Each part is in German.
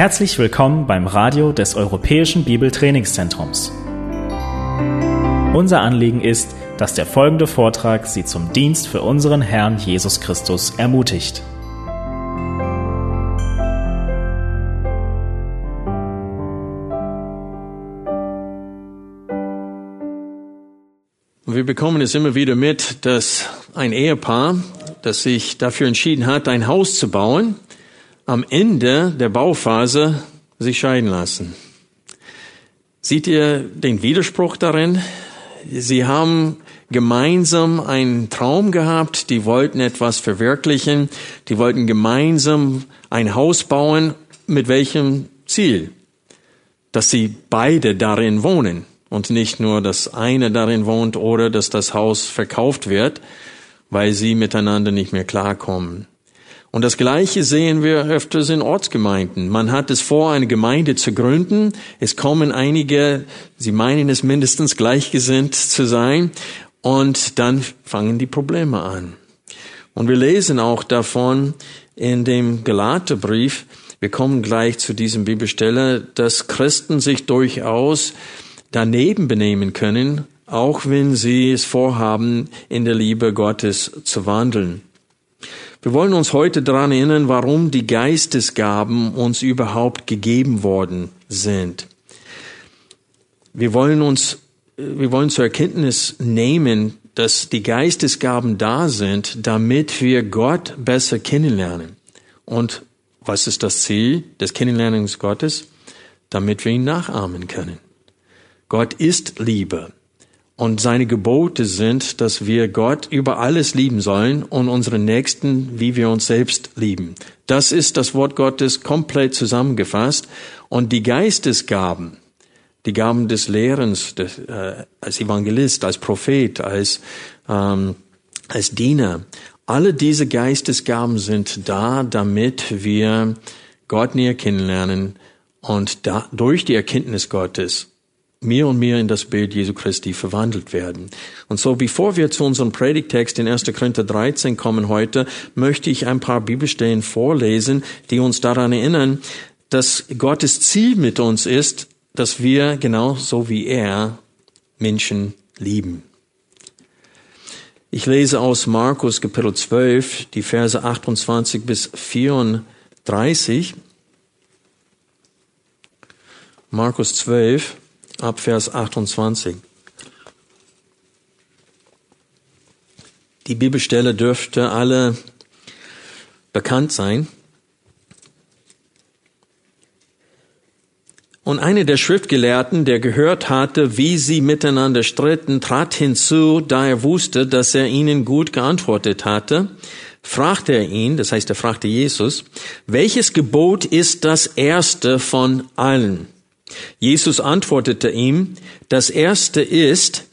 Herzlich willkommen beim Radio des Europäischen Bibeltrainingszentrums. Unser Anliegen ist, dass der folgende Vortrag Sie zum Dienst für unseren Herrn Jesus Christus ermutigt. Wir bekommen es immer wieder mit, dass ein Ehepaar, das sich dafür entschieden hat, ein Haus zu bauen, am Ende der Bauphase sich scheiden lassen. Seht ihr den Widerspruch darin? Sie haben gemeinsam einen Traum gehabt, die wollten etwas verwirklichen, die wollten gemeinsam ein Haus bauen, mit welchem Ziel? Dass sie beide darin wohnen und nicht nur, dass eine darin wohnt oder dass das Haus verkauft wird, weil sie miteinander nicht mehr klarkommen. Und das Gleiche sehen wir öfters in Ortsgemeinden. Man hat es vor, eine Gemeinde zu gründen. Es kommen einige, sie meinen es mindestens gleichgesinnt zu sein. Und dann fangen die Probleme an. Und wir lesen auch davon in dem Galaterbrief, wir kommen gleich zu diesem Bibelstelle, dass Christen sich durchaus daneben benehmen können, auch wenn sie es vorhaben, in der Liebe Gottes zu wandeln. Wir wollen uns heute daran erinnern, warum die Geistesgaben uns überhaupt gegeben worden sind. Wir wollen uns, wir wollen zur Erkenntnis nehmen, dass die Geistesgaben da sind, damit wir Gott besser kennenlernen. Und was ist das Ziel des Kennenlernens Gottes? Damit wir ihn nachahmen können. Gott ist Liebe. Und seine Gebote sind, dass wir Gott über alles lieben sollen und unsere Nächsten, wie wir uns selbst lieben. Das ist das Wort Gottes komplett zusammengefasst. Und die Geistesgaben, die Gaben des Lehrens, des, äh, als Evangelist, als Prophet, als, ähm, als Diener, alle diese Geistesgaben sind da, damit wir Gott näher kennenlernen und da, durch die Erkenntnis Gottes mehr und mehr in das Bild Jesu Christi verwandelt werden. Und so, bevor wir zu unserem Predigtext in 1. Korinther 13 kommen heute, möchte ich ein paar Bibelstellen vorlesen, die uns daran erinnern, dass Gottes Ziel mit uns ist, dass wir genauso wie er Menschen lieben. Ich lese aus Markus Kapitel 12 die Verse 28 bis 34. Markus 12, ab Vers 28. Die Bibelstelle dürfte alle bekannt sein. Und einer der Schriftgelehrten, der gehört hatte, wie sie miteinander stritten, trat hinzu, da er wusste, dass er ihnen gut geantwortet hatte, fragte er ihn, das heißt, er fragte Jesus, welches Gebot ist das erste von allen? Jesus antwortete ihm, das erste ist,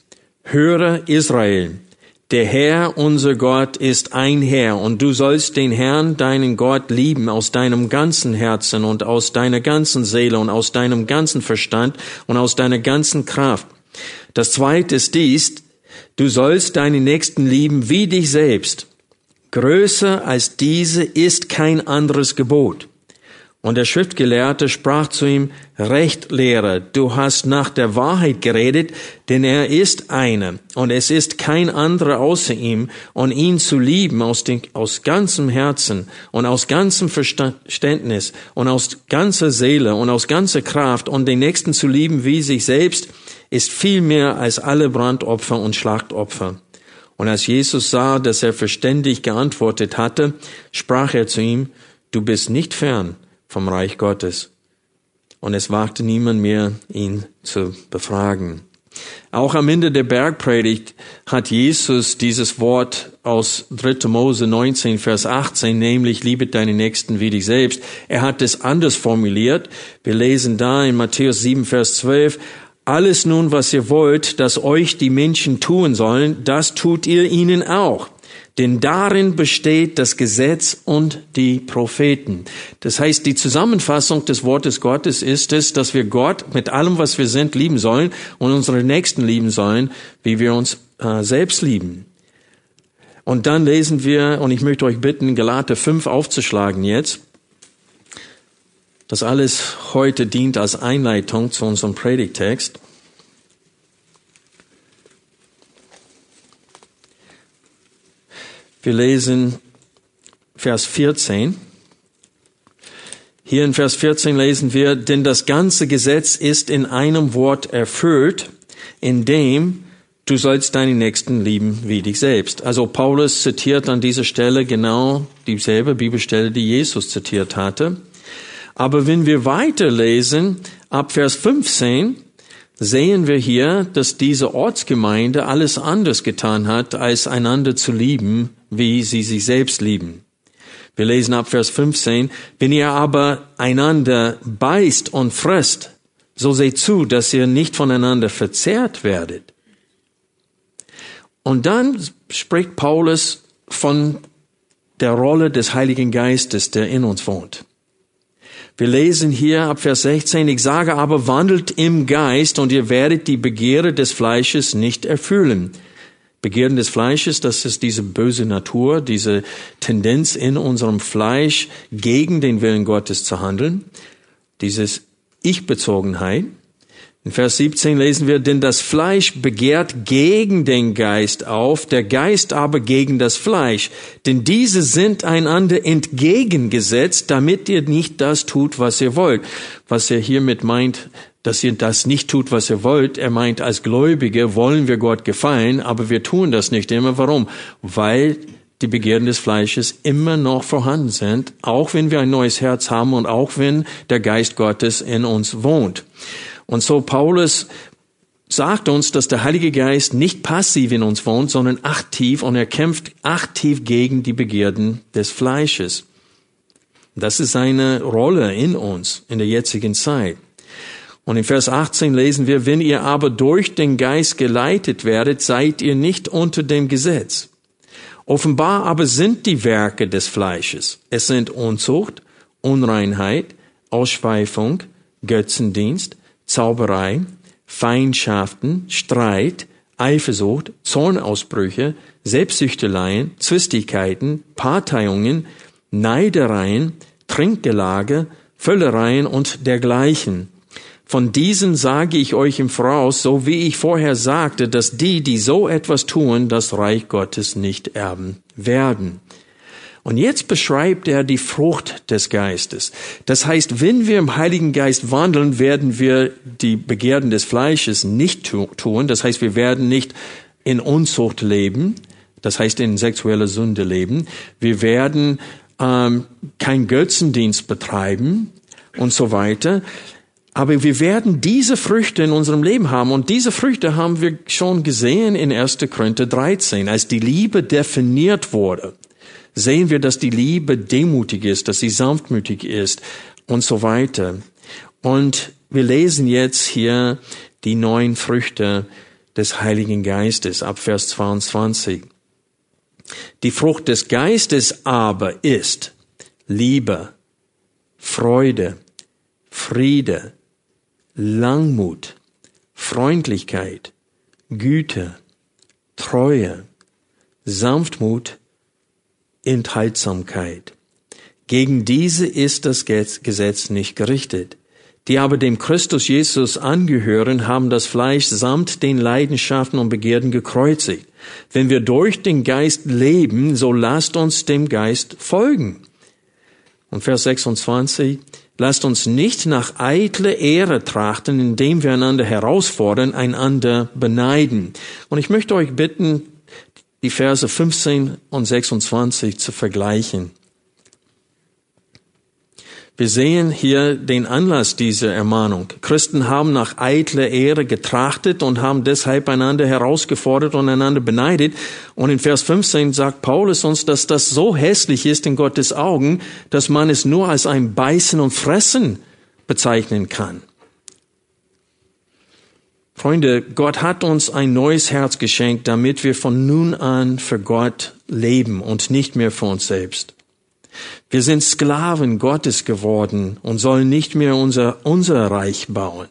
höre Israel, der Herr, unser Gott, ist ein Herr, und du sollst den Herrn, deinen Gott, lieben aus deinem ganzen Herzen und aus deiner ganzen Seele und aus deinem ganzen Verstand und aus deiner ganzen Kraft. Das zweite ist dies, du sollst deinen Nächsten lieben wie dich selbst. Größer als diese ist kein anderes Gebot. Und der Schriftgelehrte sprach zu ihm, Recht, Lehrer, du hast nach der Wahrheit geredet, denn er ist einer, und es ist kein anderer außer ihm, und ihn zu lieben aus, den, aus ganzem Herzen und aus ganzem Verständnis und aus ganzer Seele und aus ganzer Kraft und den Nächsten zu lieben wie sich selbst, ist viel mehr als alle Brandopfer und Schlachtopfer. Und als Jesus sah, dass er verständig geantwortet hatte, sprach er zu ihm, du bist nicht fern, vom Reich Gottes. Und es wagte niemand mehr, ihn zu befragen. Auch am Ende der Bergpredigt hat Jesus dieses Wort aus 3. Mose 19, Vers 18, nämlich liebe deine Nächsten wie dich selbst. Er hat es anders formuliert. Wir lesen da in Matthäus 7, Vers 12, alles nun, was ihr wollt, dass euch die Menschen tun sollen, das tut ihr ihnen auch denn darin besteht das Gesetz und die Propheten. Das heißt, die Zusammenfassung des Wortes Gottes ist es, dass wir Gott mit allem, was wir sind, lieben sollen und unsere Nächsten lieben sollen, wie wir uns äh, selbst lieben. Und dann lesen wir, und ich möchte euch bitten, Galater 5 aufzuschlagen jetzt. Das alles heute dient als Einleitung zu unserem Predigtext. Wir lesen Vers 14. Hier in Vers 14 lesen wir, denn das ganze Gesetz ist in einem Wort erfüllt, in dem du sollst deinen Nächsten lieben wie dich selbst. Also Paulus zitiert an dieser Stelle genau dieselbe Bibelstelle, die Jesus zitiert hatte. Aber wenn wir weiterlesen, ab Vers 15, sehen wir hier, dass diese Ortsgemeinde alles anders getan hat, als einander zu lieben, wie sie sich selbst lieben. Wir lesen ab Vers 15, wenn ihr aber einander beißt und frisst, so seht zu, dass ihr nicht voneinander verzehrt werdet. Und dann spricht Paulus von der Rolle des Heiligen Geistes, der in uns wohnt. Wir lesen hier ab Vers 16, ich sage aber, wandelt im Geist und ihr werdet die Begehre des Fleisches nicht erfüllen. Begehren des Fleisches, das ist diese böse Natur, diese Tendenz in unserem Fleisch gegen den Willen Gottes zu handeln, dieses Ich-Bezogenheit. In Vers 17 lesen wir, denn das Fleisch begehrt gegen den Geist auf, der Geist aber gegen das Fleisch. Denn diese sind einander entgegengesetzt, damit ihr nicht das tut, was ihr wollt. Was er hiermit meint, dass ihr das nicht tut, was ihr wollt. Er meint, als Gläubige wollen wir Gott gefallen, aber wir tun das nicht immer. Warum? Weil die Begehren des Fleisches immer noch vorhanden sind, auch wenn wir ein neues Herz haben und auch wenn der Geist Gottes in uns wohnt. Und so Paulus sagt uns, dass der Heilige Geist nicht passiv in uns wohnt, sondern aktiv und er kämpft aktiv gegen die Begierden des Fleisches. Das ist seine Rolle in uns in der jetzigen Zeit. Und in Vers 18 lesen wir, wenn ihr aber durch den Geist geleitet werdet, seid ihr nicht unter dem Gesetz. Offenbar aber sind die Werke des Fleisches. Es sind Unzucht, Unreinheit, Ausschweifung, Götzendienst, Zauberei, Feindschaften, Streit, Eifersucht, Zornausbrüche, Selbstsüchteleien, Zwistigkeiten, Parteiungen, Neidereien, Trinkgelage, Völlereien und dergleichen. Von diesen sage ich euch im Voraus, so wie ich vorher sagte, dass die, die so etwas tun, das Reich Gottes nicht erben werden. Und jetzt beschreibt er die Frucht des Geistes. Das heißt, wenn wir im Heiligen Geist wandeln, werden wir die Begierden des Fleisches nicht tun. Das heißt, wir werden nicht in Unzucht leben. Das heißt, in sexueller Sünde leben. Wir werden ähm, kein Götzendienst betreiben und so weiter. Aber wir werden diese Früchte in unserem Leben haben. Und diese Früchte haben wir schon gesehen in 1. Korinther 13, als die Liebe definiert wurde sehen wir, dass die Liebe demutig ist, dass sie sanftmütig ist und so weiter. Und wir lesen jetzt hier die neuen Früchte des Heiligen Geistes ab Vers 22. Die Frucht des Geistes aber ist Liebe, Freude, Friede, Langmut, Freundlichkeit, Güte, Treue, Sanftmut, Enthaltsamkeit. Gegen diese ist das Gesetz nicht gerichtet. Die aber dem Christus Jesus angehören, haben das Fleisch samt den Leidenschaften und Begierden gekreuzigt. Wenn wir durch den Geist leben, so lasst uns dem Geist folgen. Und Vers 26, lasst uns nicht nach eitle Ehre trachten, indem wir einander herausfordern, einander beneiden. Und ich möchte euch bitten, die Verse 15 und 26 zu vergleichen. Wir sehen hier den Anlass dieser Ermahnung. Christen haben nach eitler Ehre getrachtet und haben deshalb einander herausgefordert und einander beneidet. Und in Vers 15 sagt Paulus uns, dass das so hässlich ist in Gottes Augen, dass man es nur als ein Beißen und Fressen bezeichnen kann. Freunde, Gott hat uns ein neues Herz geschenkt, damit wir von nun an für Gott leben und nicht mehr für uns selbst. Wir sind Sklaven Gottes geworden und sollen nicht mehr unser, unser Reich bauen,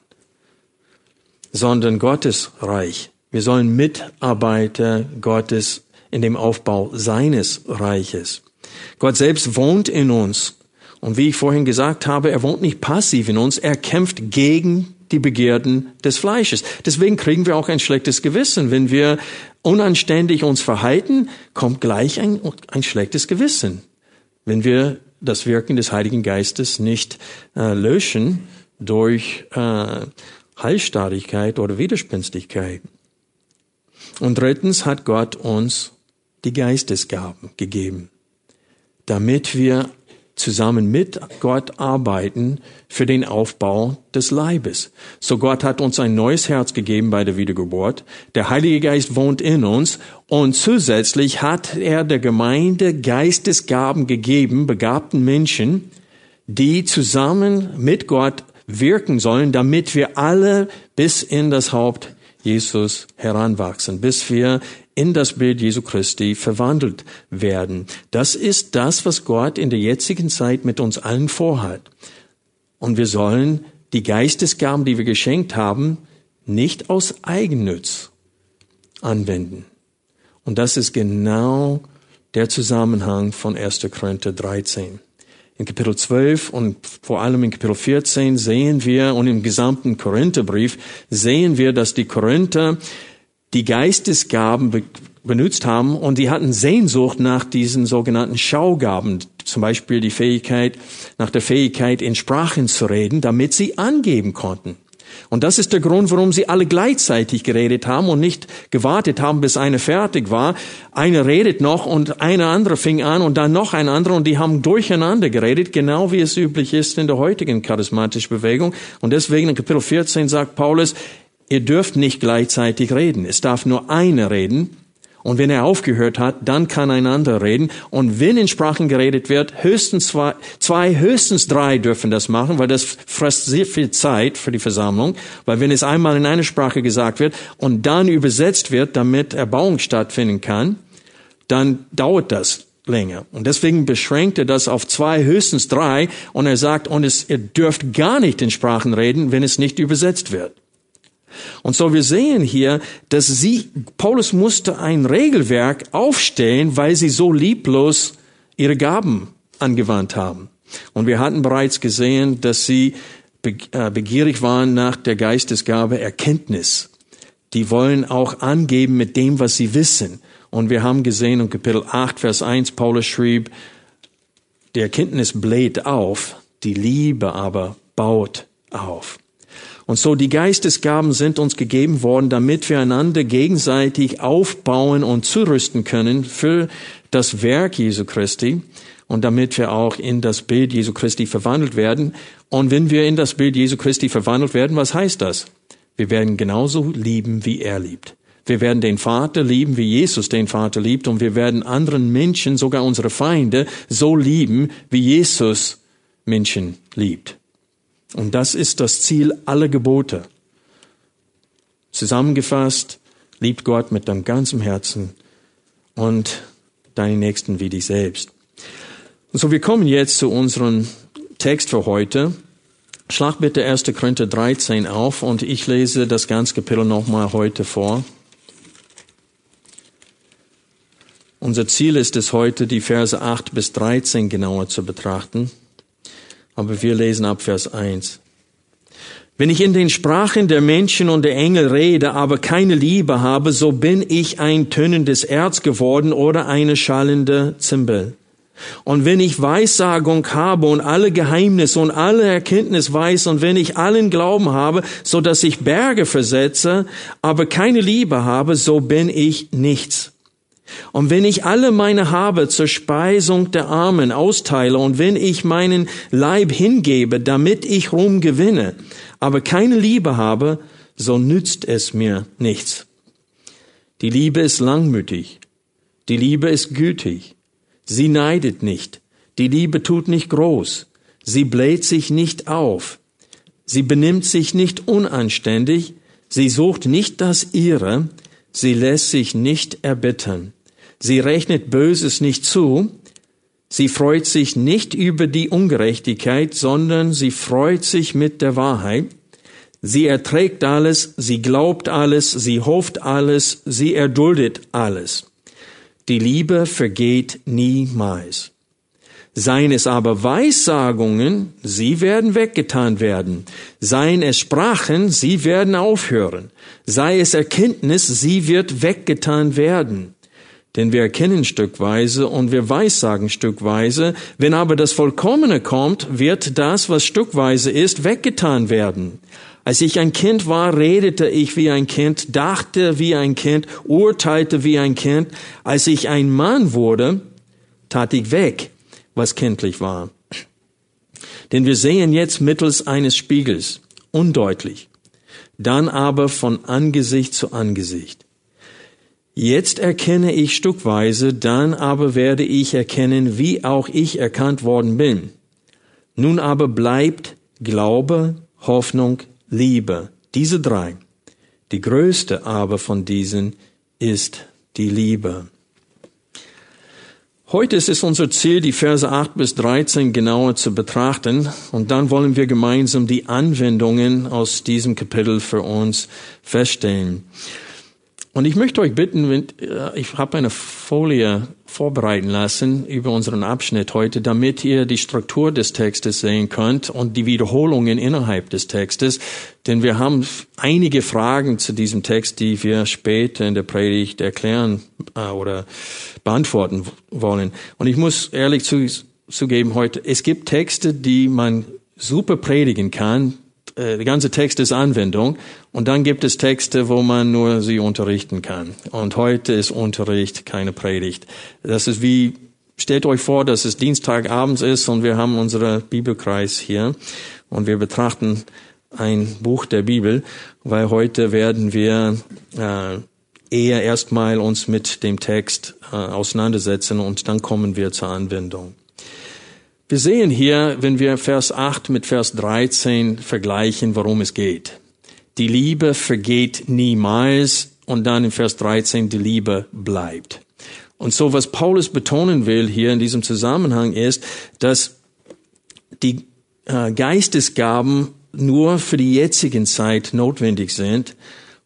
sondern Gottes Reich. Wir sollen Mitarbeiter Gottes in dem Aufbau seines Reiches. Gott selbst wohnt in uns Und wie ich vorhin gesagt habe, er wohnt nicht passiv in uns, er kämpft gegen die Begierden des Fleisches. Deswegen kriegen wir auch ein schlechtes Gewissen. Wenn wir unanständig uns verhalten, kommt gleich ein, ein schlechtes Gewissen. Wenn wir das Wirken des Heiligen Geistes nicht äh, löschen durch äh, Heilstarrigkeit oder Widerspenstigkeit. Und drittens hat Gott uns die Geistesgaben gegeben, damit wir zusammen mit Gott arbeiten für den Aufbau des Leibes. So Gott hat uns ein neues Herz gegeben bei der Wiedergeburt. Der Heilige Geist wohnt in uns und zusätzlich hat er der Gemeinde Geistesgaben gegeben, begabten Menschen, die zusammen mit Gott wirken sollen, damit wir alle bis in das Haupt Jesus heranwachsen, bis wir in das Bild Jesu Christi verwandelt werden. Das ist das, was Gott in der jetzigen Zeit mit uns allen vorhat. Und wir sollen die Geistesgaben, die wir geschenkt haben, nicht aus Eigennütz anwenden. Und das ist genau der Zusammenhang von 1. Korinther 13. In Kapitel 12 und vor allem in Kapitel 14 sehen wir und im gesamten Korintherbrief sehen wir, dass die Korinther die Geistesgaben be benutzt haben und die hatten Sehnsucht nach diesen sogenannten Schaugaben, zum Beispiel die Fähigkeit, nach der Fähigkeit in Sprachen zu reden, damit sie angeben konnten. Und das ist der Grund, warum sie alle gleichzeitig geredet haben und nicht gewartet haben, bis eine fertig war. Eine redet noch und eine andere fing an und dann noch ein anderer und die haben durcheinander geredet, genau wie es üblich ist in der heutigen charismatischen Bewegung. Und deswegen in Kapitel 14 sagt Paulus, ihr dürft nicht gleichzeitig reden. Es darf nur einer reden. Und wenn er aufgehört hat, dann kann ein anderer reden. Und wenn in Sprachen geredet wird, höchstens zwei, zwei, höchstens drei dürfen das machen, weil das frisst sehr viel Zeit für die Versammlung. Weil wenn es einmal in einer Sprache gesagt wird und dann übersetzt wird, damit Erbauung stattfinden kann, dann dauert das länger. Und deswegen beschränkt er das auf zwei, höchstens drei. Und er sagt, und es, ihr dürft gar nicht in Sprachen reden, wenn es nicht übersetzt wird. Und so wir sehen hier, dass sie, Paulus musste ein Regelwerk aufstellen, weil sie so lieblos ihre Gaben angewandt haben. Und wir hatten bereits gesehen, dass sie äh, begierig waren nach der Geistesgabe Erkenntnis. Die wollen auch angeben mit dem, was sie wissen. Und wir haben gesehen in Kapitel 8, Vers 1, Paulus schrieb, die Erkenntnis bläht auf, die Liebe aber baut auf. Und so die Geistesgaben sind uns gegeben worden, damit wir einander gegenseitig aufbauen und zurüsten können für das Werk Jesu Christi und damit wir auch in das Bild Jesu Christi verwandelt werden. Und wenn wir in das Bild Jesu Christi verwandelt werden, was heißt das? Wir werden genauso lieben, wie er liebt. Wir werden den Vater lieben, wie Jesus den Vater liebt, und wir werden anderen Menschen, sogar unsere Feinde, so lieben, wie Jesus Menschen liebt. Und das ist das Ziel aller Gebote. Zusammengefasst, liebt Gott mit deinem ganzen Herzen und deinen Nächsten wie dich selbst. Und so, wir kommen jetzt zu unserem Text für heute. Schlag bitte 1. Korinther 13 auf und ich lese das ganze Kapitel nochmal heute vor. Unser Ziel ist es heute, die Verse 8 bis 13 genauer zu betrachten. Aber wir lesen ab Vers 1. Wenn ich in den Sprachen der Menschen und der Engel rede, aber keine Liebe habe, so bin ich ein tönendes Erz geworden oder eine schallende Zimbel. Und wenn ich Weissagung habe und alle Geheimnisse und alle Erkenntnis weiß und wenn ich allen Glauben habe, so dass ich Berge versetze, aber keine Liebe habe, so bin ich nichts. Und wenn ich alle meine Habe zur Speisung der Armen austeile und wenn ich meinen Leib hingebe, damit ich Ruhm gewinne, aber keine Liebe habe, so nützt es mir nichts. Die Liebe ist langmütig. Die Liebe ist gütig. Sie neidet nicht. Die Liebe tut nicht groß. Sie bläht sich nicht auf. Sie benimmt sich nicht unanständig. Sie sucht nicht das Ihre. Sie lässt sich nicht erbittern. Sie rechnet Böses nicht zu. Sie freut sich nicht über die Ungerechtigkeit, sondern sie freut sich mit der Wahrheit. Sie erträgt alles, sie glaubt alles, sie hofft alles, sie erduldet alles. Die Liebe vergeht niemals. Seien es aber Weissagungen, sie werden weggetan werden. Seien es Sprachen, sie werden aufhören. Sei es Erkenntnis, sie wird weggetan werden. Denn wir erkennen stückweise und wir weissagen stückweise. Wenn aber das Vollkommene kommt, wird das, was stückweise ist, weggetan werden. Als ich ein Kind war, redete ich wie ein Kind, dachte wie ein Kind, urteilte wie ein Kind. Als ich ein Mann wurde, tat ich weg was kindlich war. Denn wir sehen jetzt mittels eines Spiegels, undeutlich, dann aber von Angesicht zu Angesicht. Jetzt erkenne ich stückweise, dann aber werde ich erkennen, wie auch ich erkannt worden bin. Nun aber bleibt Glaube, Hoffnung, Liebe, diese drei. Die größte aber von diesen ist die Liebe. Heute ist es unser Ziel, die Verse 8 bis 13 genauer zu betrachten und dann wollen wir gemeinsam die Anwendungen aus diesem Kapitel für uns feststellen. Und ich möchte euch bitten, wenn, äh, ich habe eine Folie vorbereiten lassen über unseren Abschnitt heute, damit ihr die Struktur des Textes sehen könnt und die Wiederholungen innerhalb des Textes. Denn wir haben einige Fragen zu diesem Text, die wir später in der Predigt erklären äh, oder beantworten wollen. Und ich muss ehrlich zugeben heute, es gibt Texte, die man super predigen kann, der ganze Text ist Anwendung und dann gibt es Texte, wo man nur sie unterrichten kann. Und heute ist Unterricht keine Predigt. Das ist wie, stellt euch vor, dass es Dienstagabends ist und wir haben unseren Bibelkreis hier und wir betrachten ein Buch der Bibel, weil heute werden wir äh, eher erstmal uns mit dem Text äh, auseinandersetzen und dann kommen wir zur Anwendung. Wir sehen hier, wenn wir Vers 8 mit Vers 13 vergleichen, worum es geht. Die Liebe vergeht niemals und dann in Vers 13 die Liebe bleibt. Und so was Paulus betonen will hier in diesem Zusammenhang ist, dass die äh, Geistesgaben nur für die jetzigen Zeit notwendig sind,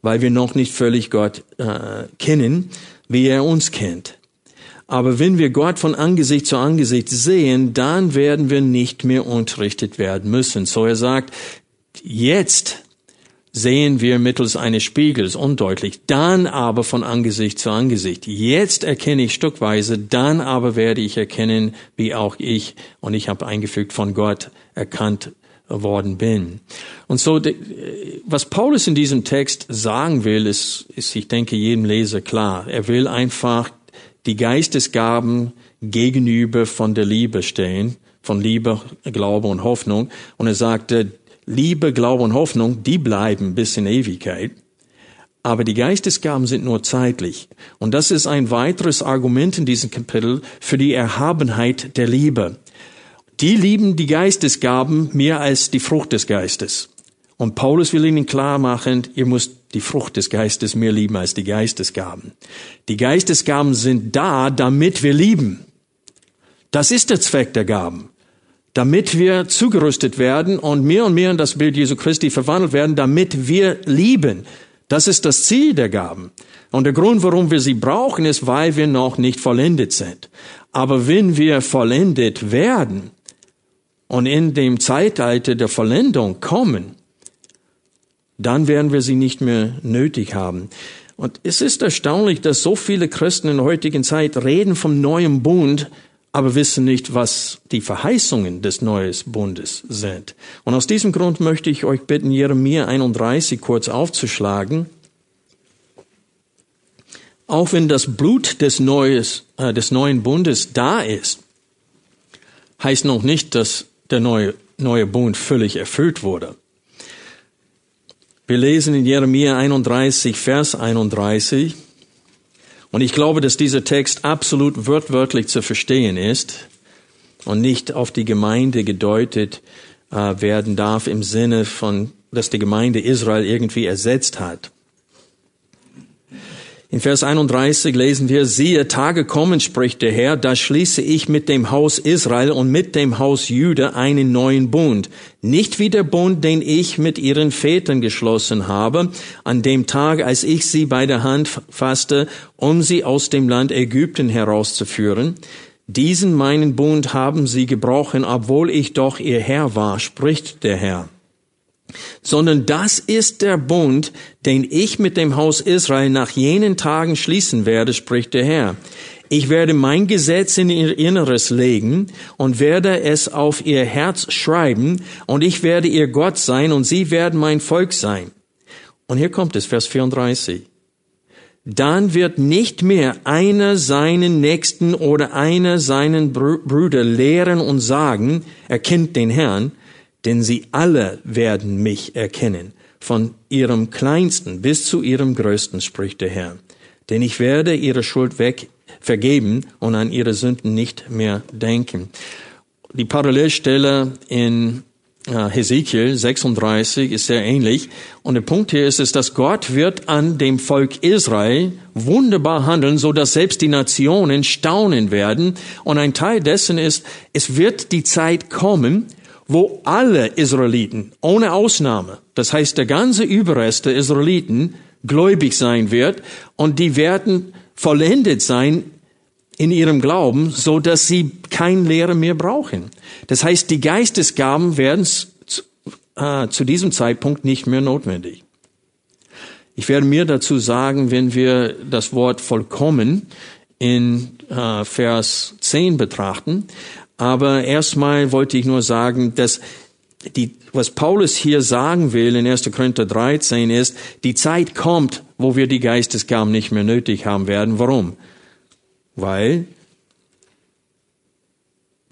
weil wir noch nicht völlig Gott äh, kennen, wie er uns kennt. Aber wenn wir Gott von Angesicht zu Angesicht sehen, dann werden wir nicht mehr unterrichtet werden müssen. So er sagt, jetzt sehen wir mittels eines Spiegels undeutlich, dann aber von Angesicht zu Angesicht. Jetzt erkenne ich stückweise, dann aber werde ich erkennen, wie auch ich, und ich habe eingefügt, von Gott erkannt worden bin. Und so, was Paulus in diesem Text sagen will, ist, ist, ich denke, jedem Leser klar. Er will einfach die Geistesgaben gegenüber von der Liebe stehen, von Liebe, Glaube und Hoffnung. Und er sagte, Liebe, Glaube und Hoffnung, die bleiben bis in Ewigkeit. Aber die Geistesgaben sind nur zeitlich. Und das ist ein weiteres Argument in diesem Kapitel für die Erhabenheit der Liebe. Die lieben die Geistesgaben mehr als die Frucht des Geistes. Und Paulus will ihnen klar machen, ihr müsst die Frucht des Geistes mehr lieben als die Geistesgaben. Die Geistesgaben sind da, damit wir lieben. Das ist der Zweck der Gaben. Damit wir zugerüstet werden und mehr und mehr in das Bild Jesu Christi verwandelt werden, damit wir lieben. Das ist das Ziel der Gaben. Und der Grund, warum wir sie brauchen, ist, weil wir noch nicht vollendet sind. Aber wenn wir vollendet werden und in dem Zeitalter der Vollendung kommen, dann werden wir sie nicht mehr nötig haben. Und es ist erstaunlich, dass so viele Christen in der heutigen Zeit reden vom neuen Bund, aber wissen nicht, was die Verheißungen des neuen Bundes sind. Und aus diesem Grund möchte ich euch bitten, Jeremia 31 kurz aufzuschlagen. Auch wenn das Blut des, Neues, äh, des neuen Bundes da ist, heißt noch nicht, dass der neue, neue Bund völlig erfüllt wurde. Wir lesen in Jeremia 31, Vers 31. Und ich glaube, dass dieser Text absolut wörtwörtlich zu verstehen ist und nicht auf die Gemeinde gedeutet äh, werden darf im Sinne von, dass die Gemeinde Israel irgendwie ersetzt hat. In Vers 31 lesen wir, siehe, Tage kommen, spricht der Herr, da schließe ich mit dem Haus Israel und mit dem Haus Jude einen neuen Bund. Nicht wie der Bund, den ich mit ihren Vätern geschlossen habe, an dem Tag, als ich sie bei der Hand fasste, um sie aus dem Land Ägypten herauszuführen. Diesen meinen Bund haben sie gebrochen, obwohl ich doch ihr Herr war, spricht der Herr. Sondern das ist der Bund, den ich mit dem Haus Israel nach jenen Tagen schließen werde, spricht der Herr. Ich werde mein Gesetz in ihr Inneres legen und werde es auf ihr Herz schreiben und ich werde ihr Gott sein und sie werden mein Volk sein. Und hier kommt es, Vers 34 dann wird nicht mehr einer seinen Nächsten oder einer seinen Brüder lehren und sagen, erkennt den Herrn, denn sie alle werden mich erkennen, von ihrem kleinsten bis zu ihrem größten, spricht der Herr. Denn ich werde ihre Schuld weg vergeben und an ihre Sünden nicht mehr denken. Die Parallelstelle in Hesekiel 36 ist sehr ähnlich. Und der Punkt hier ist, ist, dass Gott wird an dem Volk Israel wunderbar handeln, so dass selbst die Nationen staunen werden. Und ein Teil dessen ist, es wird die Zeit kommen, wo alle Israeliten, ohne Ausnahme, das heißt der ganze Überrest der Israeliten, gläubig sein wird und die werden vollendet sein in ihrem Glauben, so dass sie kein Lehre mehr brauchen. Das heißt, die Geistesgaben werden zu, äh, zu diesem Zeitpunkt nicht mehr notwendig. Ich werde mir dazu sagen, wenn wir das Wort vollkommen in äh, Vers 10 betrachten. Aber erstmal wollte ich nur sagen, dass die, was Paulus hier sagen will in 1. Korinther 13 ist, die Zeit kommt, wo wir die Geistesgaben nicht mehr nötig haben werden. Warum? weil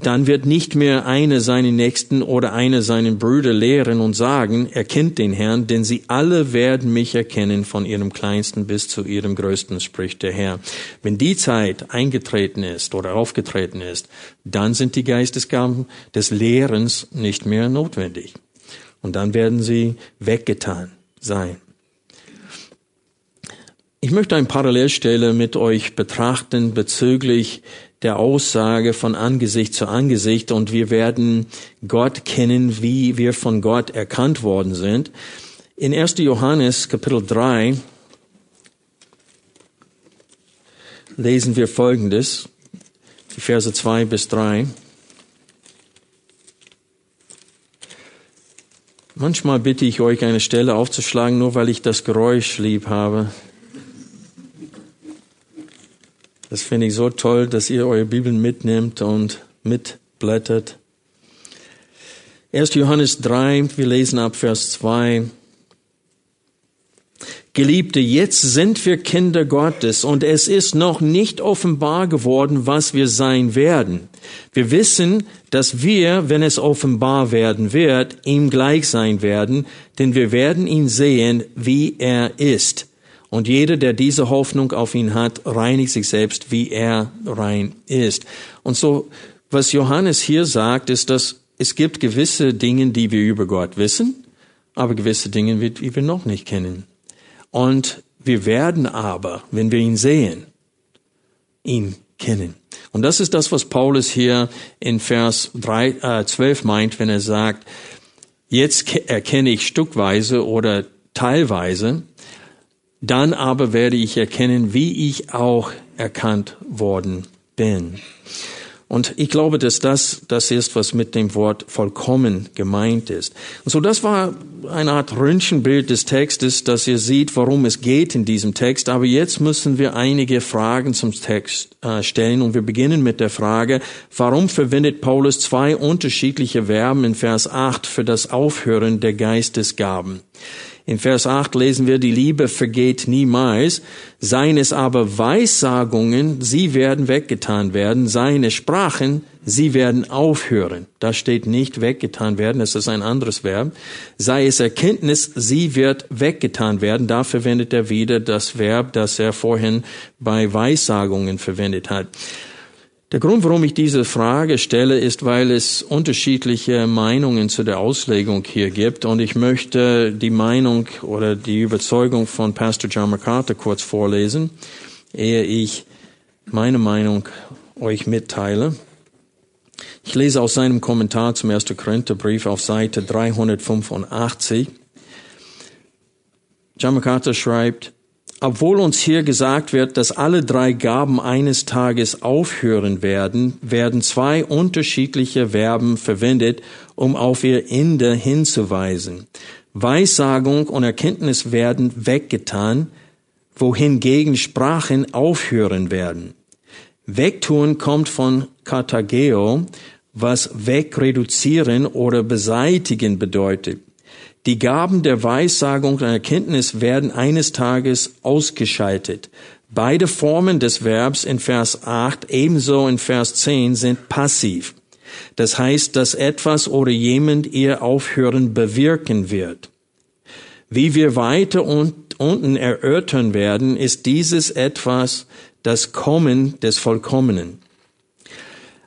dann wird nicht mehr eine seinen Nächsten oder eine seinen Brüder lehren und sagen, er kennt den Herrn, denn sie alle werden mich erkennen von ihrem Kleinsten bis zu ihrem Größten, spricht der Herr. Wenn die Zeit eingetreten ist oder aufgetreten ist, dann sind die Geistesgaben des Lehrens nicht mehr notwendig. Und dann werden sie weggetan sein. Ich möchte eine Parallelstelle mit euch betrachten bezüglich der Aussage von Angesicht zu Angesicht und wir werden Gott kennen, wie wir von Gott erkannt worden sind. In 1. Johannes Kapitel 3 lesen wir Folgendes, die Verse 2 bis 3. Manchmal bitte ich euch, eine Stelle aufzuschlagen, nur weil ich das Geräusch lieb habe. Das finde ich so toll, dass ihr eure Bibeln mitnehmt und mitblättert. 1. Johannes 3, wir lesen ab Vers 2. Geliebte, jetzt sind wir Kinder Gottes und es ist noch nicht offenbar geworden, was wir sein werden. Wir wissen, dass wir, wenn es offenbar werden wird, ihm gleich sein werden, denn wir werden ihn sehen, wie er ist. Und jeder, der diese Hoffnung auf ihn hat, reinigt sich selbst, wie er rein ist. Und so, was Johannes hier sagt, ist, dass es gibt gewisse Dinge, die wir über Gott wissen, aber gewisse Dinge, die wir noch nicht kennen. Und wir werden aber, wenn wir ihn sehen, ihn kennen. Und das ist das, was Paulus hier in Vers 3, äh, 12 meint, wenn er sagt, jetzt erkenne ich stückweise oder teilweise, dann aber werde ich erkennen, wie ich auch erkannt worden bin. Und ich glaube, dass das das ist, was mit dem Wort vollkommen gemeint ist. Und so das war eine Art Röntgenbild des Textes, dass ihr seht, worum es geht in diesem Text. Aber jetzt müssen wir einige Fragen zum Text äh, stellen. Und wir beginnen mit der Frage, warum verwendet Paulus zwei unterschiedliche Verben in Vers 8 für das Aufhören der Geistesgaben? In Vers 8 lesen wir, die Liebe vergeht niemals, seien es aber Weissagungen, sie werden weggetan werden, seine Sprachen, sie werden aufhören. Da steht nicht weggetan werden, das ist ein anderes Verb. Sei es Erkenntnis, sie wird weggetan werden. Da verwendet er wieder das Verb, das er vorhin bei Weissagungen verwendet hat. Der Grund, warum ich diese Frage stelle, ist, weil es unterschiedliche Meinungen zu der Auslegung hier gibt und ich möchte die Meinung oder die Überzeugung von Pastor John MacArthur kurz vorlesen, ehe ich meine Meinung euch mitteile. Ich lese aus seinem Kommentar zum 1. Korintherbrief auf Seite 385. John MacArthur schreibt, obwohl uns hier gesagt wird, dass alle drei Gaben eines Tages aufhören werden, werden zwei unterschiedliche Verben verwendet, um auf ihr Ende hinzuweisen. Weissagung und Erkenntnis werden weggetan, wohingegen Sprachen aufhören werden. Wegtun kommt von Katageo, was wegreduzieren oder beseitigen bedeutet. Die Gaben der Weissagung und Erkenntnis werden eines Tages ausgeschaltet. Beide Formen des Verbs in Vers 8 ebenso in Vers 10 sind passiv. Das heißt, dass etwas oder jemand ihr Aufhören bewirken wird. Wie wir weiter unten erörtern werden, ist dieses etwas das Kommen des Vollkommenen.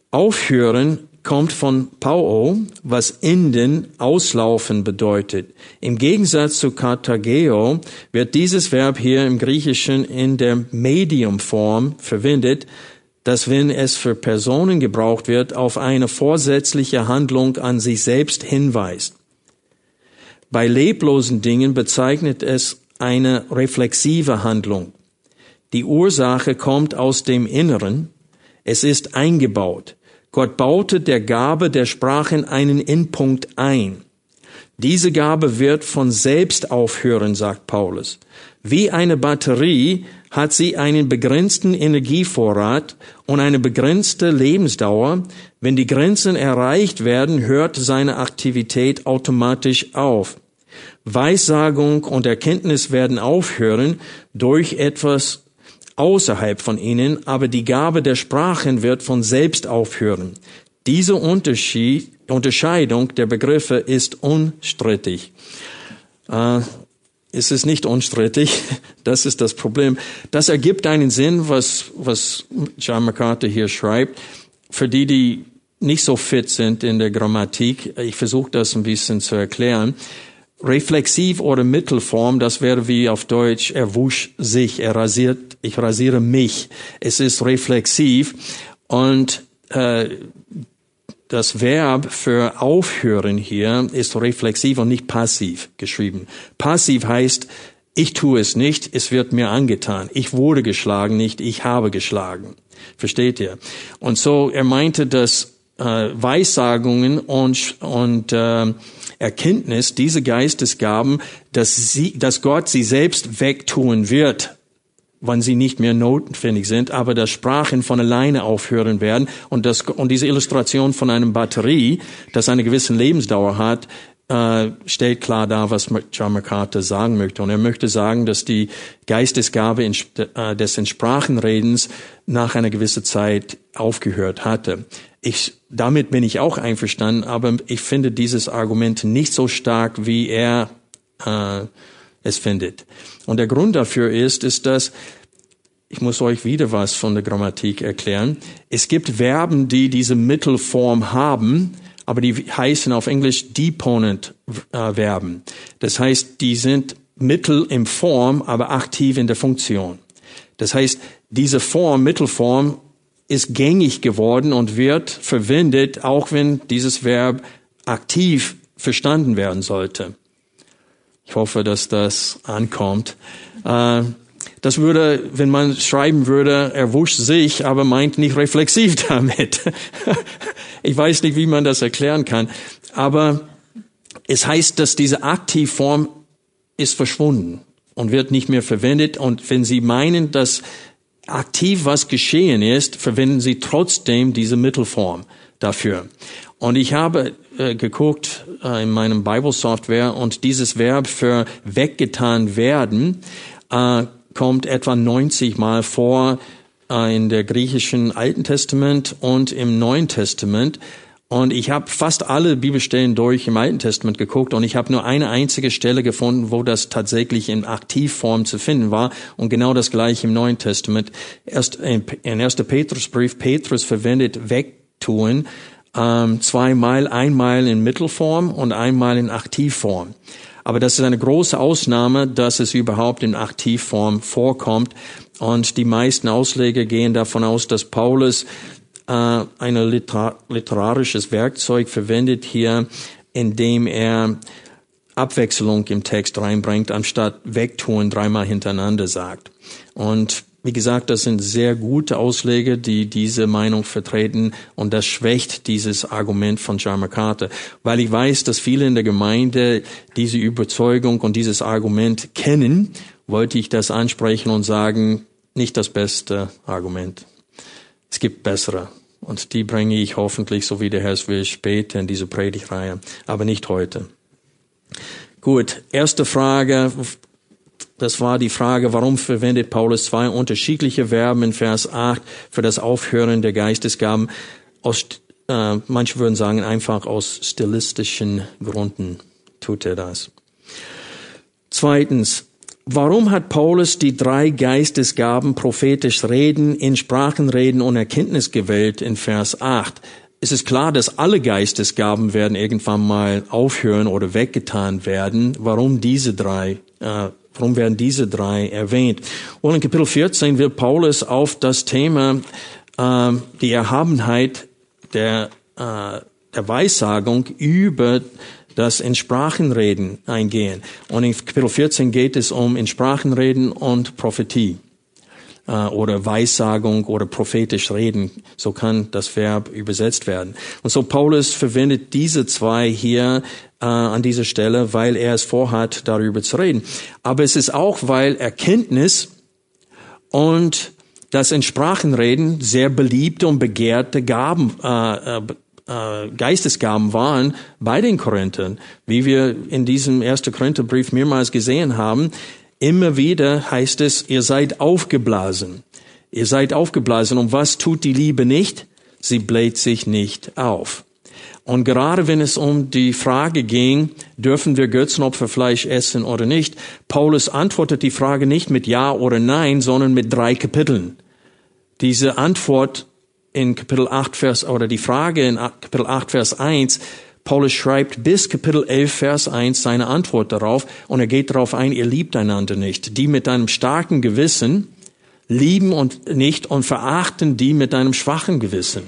Aufhören kommt von Pauo, was enden, auslaufen bedeutet. Im Gegensatz zu Katageo wird dieses Verb hier im Griechischen in der Mediumform verwendet, dass wenn es für Personen gebraucht wird, auf eine vorsätzliche Handlung an sich selbst hinweist. Bei leblosen Dingen bezeichnet es eine reflexive Handlung. Die Ursache kommt aus dem Inneren. Es ist eingebaut. Gott baute der Gabe der Sprachen einen Endpunkt ein. Diese Gabe wird von selbst aufhören, sagt Paulus. Wie eine Batterie hat sie einen begrenzten Energievorrat und eine begrenzte Lebensdauer. Wenn die Grenzen erreicht werden, hört seine Aktivität automatisch auf. Weissagung und Erkenntnis werden aufhören durch etwas außerhalb von ihnen, aber die Gabe der Sprachen wird von selbst aufhören. Diese Unterschied, Unterscheidung der Begriffe ist unstrittig. Äh, es ist nicht unstrittig, das ist das Problem. Das ergibt einen Sinn, was, was John MacArthur hier schreibt. Für die, die nicht so fit sind in der Grammatik, ich versuche das ein bisschen zu erklären. Reflexiv oder Mittelform, das wäre wie auf Deutsch, er wusch sich, er rasiert, ich rasiere mich. Es ist reflexiv und äh, das Verb für aufhören hier ist reflexiv und nicht passiv geschrieben. Passiv heißt, ich tue es nicht, es wird mir angetan. Ich wurde geschlagen, nicht ich habe geschlagen. Versteht ihr? Und so, er meinte, dass äh, Weissagungen und, und äh, Erkenntnis, diese Geistesgaben, dass, sie, dass Gott sie selbst wegtun wird, wann sie nicht mehr notwendig sind, aber dass Sprachen von alleine aufhören werden und, das, und diese Illustration von einem Batterie, das eine gewisse Lebensdauer hat, äh, stellt klar dar, was John MacArthur sagen möchte. Und er möchte sagen, dass die Geistesgabe in, äh, des in Sprachenredens nach einer gewissen Zeit aufgehört hatte. Ich, damit bin ich auch einverstanden, aber ich finde dieses Argument nicht so stark, wie er äh, es findet. Und der Grund dafür ist, ist, dass ich muss euch wieder was von der Grammatik erklären. Es gibt Verben, die diese Mittelform haben, aber die heißen auf Englisch Deponent äh, Verben. Das heißt, die sind Mittel in Form, aber aktiv in der Funktion. Das heißt, diese Form, Mittelform, ist gängig geworden und wird verwendet, auch wenn dieses Verb aktiv verstanden werden sollte. Ich hoffe, dass das ankommt. Äh, das würde, wenn man schreiben würde, er wusch sich, aber meint nicht reflexiv damit. Ich weiß nicht, wie man das erklären kann, aber es heißt, dass diese Aktivform ist verschwunden und wird nicht mehr verwendet. Und wenn Sie meinen, dass aktiv was geschehen ist, verwenden sie trotzdem diese Mittelform dafür. Und ich habe äh, geguckt äh, in meinem Bible Software und dieses Verb für weggetan werden äh, kommt etwa 90 Mal vor äh, in der griechischen Alten Testament und im Neuen Testament. Und ich habe fast alle Bibelstellen durch im Alten Testament geguckt und ich habe nur eine einzige Stelle gefunden, wo das tatsächlich in Aktivform zu finden war und genau das gleiche im Neuen Testament. Erst in 1. Petrusbrief, Petrus verwendet wegtun ähm, zweimal, einmal in Mittelform und einmal in Aktivform. Aber das ist eine große Ausnahme, dass es überhaupt in Aktivform vorkommt. Und die meisten Ausleger gehen davon aus, dass Paulus äh, ein literarisches Werkzeug verwendet hier, indem er Abwechslung im Text reinbringt, anstatt wegtun dreimal hintereinander sagt. Und wie gesagt, das sind sehr gute Ausleger, die diese Meinung vertreten und das schwächt dieses Argument von John MacArthur, weil ich weiß, dass viele in der Gemeinde diese Überzeugung und dieses Argument kennen, wollte ich das ansprechen und sagen, nicht das beste Argument. Es gibt bessere und die bringe ich hoffentlich, so wie der Herr es will, später in diese Predigreihe, aber nicht heute. Gut, erste Frage, das war die Frage, warum verwendet Paulus zwei unterschiedliche Verben in Vers 8 für das Aufhören der Geistesgaben? Aus, äh, manche würden sagen, einfach aus stilistischen Gründen tut er das. Zweitens, warum hat Paulus die drei Geistesgaben prophetisch reden, in Sprachen reden und Erkenntnis gewählt in Vers 8? Es ist klar, dass alle Geistesgaben werden irgendwann mal aufhören oder weggetan werden. Warum diese drei äh, Warum werden diese drei erwähnt? Und in Kapitel 14 wird Paulus auf das Thema äh, die Erhabenheit der, äh, der Weissagung über das in Sprachenreden eingehen. Und in Kapitel 14 geht es um in Sprachenreden und Prophetie äh, oder Weissagung oder prophetisch reden. So kann das Verb übersetzt werden. Und so Paulus verwendet diese zwei hier äh, an dieser Stelle, weil er es vorhat, darüber zu reden. Aber es ist auch, weil Erkenntnis und das in Sprachenreden sehr beliebte und begehrte Gaben, äh, äh, äh Geistesgaben waren bei den Korinthern, wie wir in diesem ersten Korintherbrief mehrmals gesehen haben. Immer wieder heißt es, ihr seid aufgeblasen. Ihr seid aufgeblasen. Und was tut die Liebe nicht? Sie bläht sich nicht auf. Und gerade wenn es um die Frage ging, dürfen wir Götzenopferfleisch essen oder nicht, Paulus antwortet die Frage nicht mit Ja oder Nein, sondern mit drei Kapiteln. Diese Antwort in Kapitel 8 Vers, oder die Frage in Kapitel 8 Vers 1 Paulus schreibt bis Kapitel 11, Vers 1 seine Antwort darauf und er geht darauf ein, ihr liebt einander nicht. Die mit einem starken Gewissen lieben und nicht und verachten die mit einem schwachen Gewissen.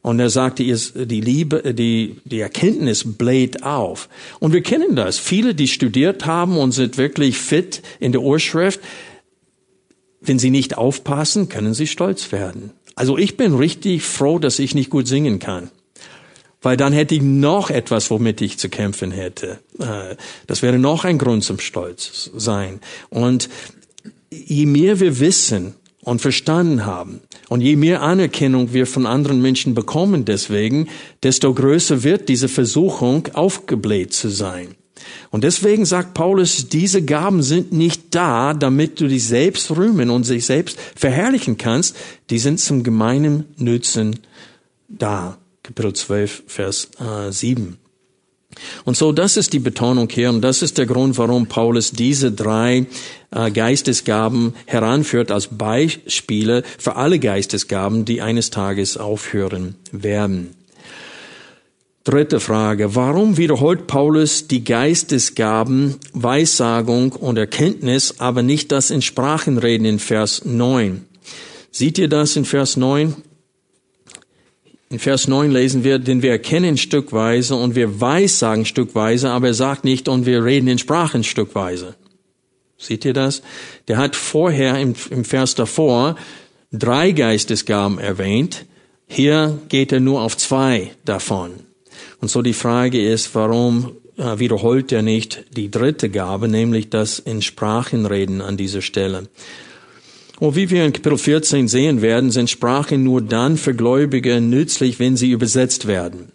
Und er sagte, die Liebe, die, die Erkenntnis bläht auf. Und wir kennen das. Viele, die studiert haben und sind wirklich fit in der Urschrift, wenn sie nicht aufpassen, können sie stolz werden. Also ich bin richtig froh, dass ich nicht gut singen kann weil dann hätte ich noch etwas, womit ich zu kämpfen hätte. Äh, das wäre noch ein Grund zum Stolz sein. Und je mehr wir wissen und verstanden haben und je mehr Anerkennung wir von anderen Menschen bekommen deswegen, desto größer wird diese Versuchung, aufgebläht zu sein. Und deswegen sagt Paulus, diese Gaben sind nicht da, damit du dich selbst rühmen und sich selbst verherrlichen kannst. Die sind zum gemeinen Nützen da. Kapitel 12, Vers äh, 7. Und so, das ist die Betonung hier und das ist der Grund, warum Paulus diese drei äh, Geistesgaben heranführt als Beispiele für alle Geistesgaben, die eines Tages aufhören werden. Dritte Frage. Warum wiederholt Paulus die Geistesgaben, Weissagung und Erkenntnis, aber nicht das in Sprachenreden in Vers 9? Seht ihr das in Vers 9? In Vers 9 lesen wir, denn wir erkennen stückweise und wir weissagen stückweise, aber er sagt nicht, und wir reden in Sprachen stückweise. Seht ihr das? Der hat vorher im, im Vers davor drei Geistesgaben erwähnt. Hier geht er nur auf zwei davon. Und so die Frage ist, warum äh, wiederholt er nicht die dritte Gabe, nämlich das in Sprachen reden an dieser Stelle? Und wie wir in Kapitel 14 sehen werden, sind Sprachen nur dann für Gläubige nützlich, wenn sie übersetzt werden.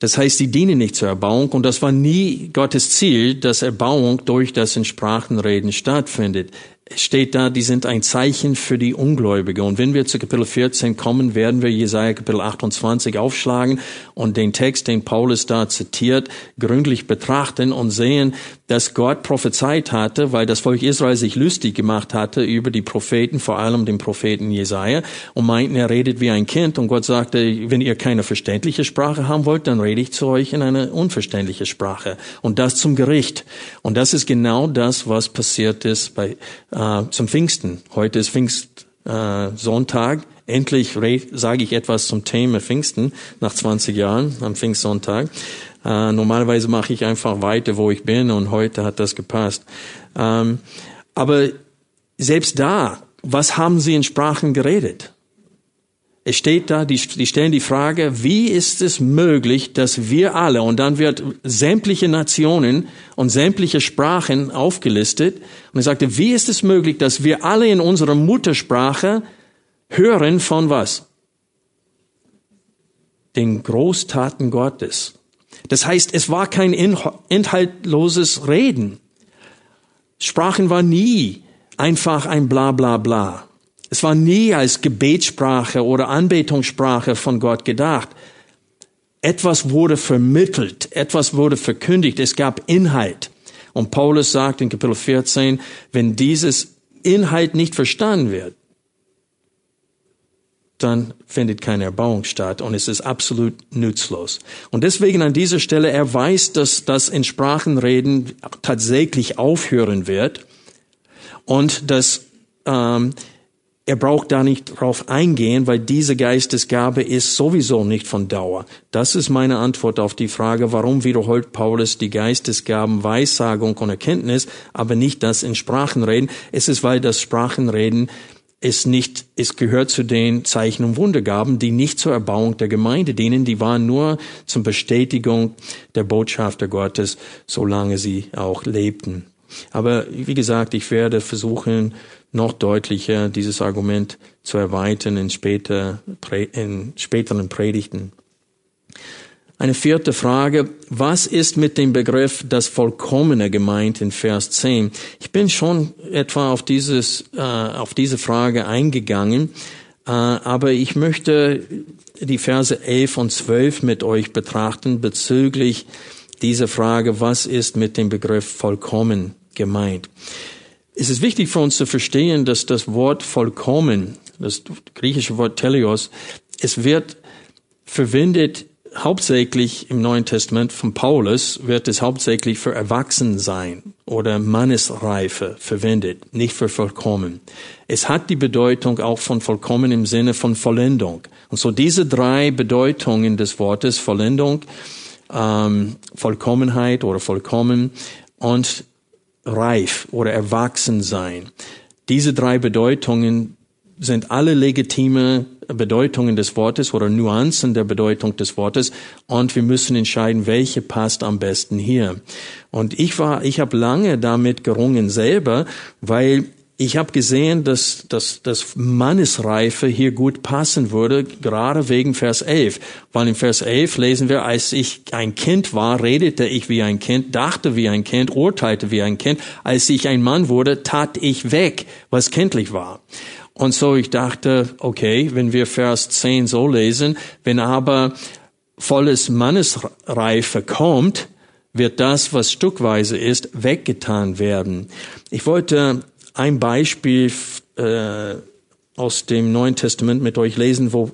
Das heißt, sie dienen nicht zur Erbauung und das war nie Gottes Ziel, dass Erbauung durch das in Sprachenreden stattfindet steht da, die sind ein Zeichen für die Ungläubige. Und wenn wir zu Kapitel 14 kommen, werden wir Jesaja Kapitel 28 aufschlagen und den Text, den Paulus da zitiert, gründlich betrachten und sehen, dass Gott prophezeit hatte, weil das Volk Israel sich lustig gemacht hatte über die Propheten, vor allem den Propheten Jesaja, und meinten, er redet wie ein Kind. Und Gott sagte, wenn ihr keine verständliche Sprache haben wollt, dann rede ich zu euch in eine unverständliche Sprache. Und das zum Gericht. Und das ist genau das, was passiert ist bei äh, zum Pfingsten. Heute ist Pfingstsonntag. Äh, endlich sage ich etwas zum Thema Pfingsten nach 20 Jahren am Pfingstsonntag. Äh, normalerweise mache ich einfach weiter, wo ich bin und heute hat das gepasst. Ähm, aber selbst da, was haben sie in Sprachen geredet? Es steht da, die, die stellen die Frage, wie ist es möglich, dass wir alle, und dann wird sämtliche Nationen und sämtliche Sprachen aufgelistet, und er sagte, wie ist es möglich, dass wir alle in unserer Muttersprache hören von was? Den Großtaten Gottes. Das heißt, es war kein inhaltloses Reden. Sprachen war nie einfach ein Bla bla bla. Es war nie als Gebetssprache oder Anbetungssprache von Gott gedacht. Etwas wurde vermittelt, etwas wurde verkündigt, es gab Inhalt. Und Paulus sagt in Kapitel 14, wenn dieses Inhalt nicht verstanden wird, dann findet keine Erbauung statt und es ist absolut nutzlos. Und deswegen an dieser Stelle, er weiß, dass das in Sprachenreden tatsächlich aufhören wird und dass ähm, er braucht da nicht drauf eingehen, weil diese Geistesgabe ist sowieso nicht von Dauer. Das ist meine Antwort auf die Frage, warum wiederholt Paulus die Geistesgaben Weissagung und Erkenntnis, aber nicht das in Sprachenreden. Es ist, weil das Sprachenreden ist nicht, es gehört zu den Zeichen und Wundergaben, die nicht zur Erbauung der Gemeinde dienen, die waren nur zur Bestätigung der Botschafter Gottes, solange sie auch lebten. Aber wie gesagt, ich werde versuchen, noch deutlicher dieses Argument zu erweitern in, später, in späteren Predigten. Eine vierte Frage. Was ist mit dem Begriff das Vollkommene gemeint in Vers 10? Ich bin schon etwa auf dieses, äh, auf diese Frage eingegangen, äh, aber ich möchte die Verse 11 und 12 mit euch betrachten bezüglich dieser Frage, was ist mit dem Begriff vollkommen gemeint. Es ist wichtig für uns zu verstehen, dass das Wort vollkommen, das griechische Wort teleos, es wird verwendet hauptsächlich im Neuen Testament von Paulus wird es hauptsächlich für Erwachsensein oder Mannesreife verwendet, nicht für vollkommen. Es hat die Bedeutung auch von vollkommen im Sinne von Vollendung. Und so diese drei Bedeutungen des Wortes Vollendung, ähm, Vollkommenheit oder vollkommen und reif oder erwachsen sein. Diese drei Bedeutungen sind alle legitime Bedeutungen des Wortes oder Nuancen der Bedeutung des Wortes und wir müssen entscheiden, welche passt am besten hier. Und ich war, ich habe lange damit gerungen selber, weil ich habe gesehen, dass, dass, dass Mannesreife hier gut passen würde, gerade wegen Vers 11. Weil in Vers 11 lesen wir, als ich ein Kind war, redete ich wie ein Kind, dachte wie ein Kind, urteilte wie ein Kind. Als ich ein Mann wurde, tat ich weg, was kindlich war. Und so ich dachte, okay, wenn wir Vers 10 so lesen, wenn aber volles Mannesreife kommt, wird das, was stückweise ist, weggetan werden. Ich wollte ein Beispiel äh, aus dem Neuen Testament mit euch lesen, wo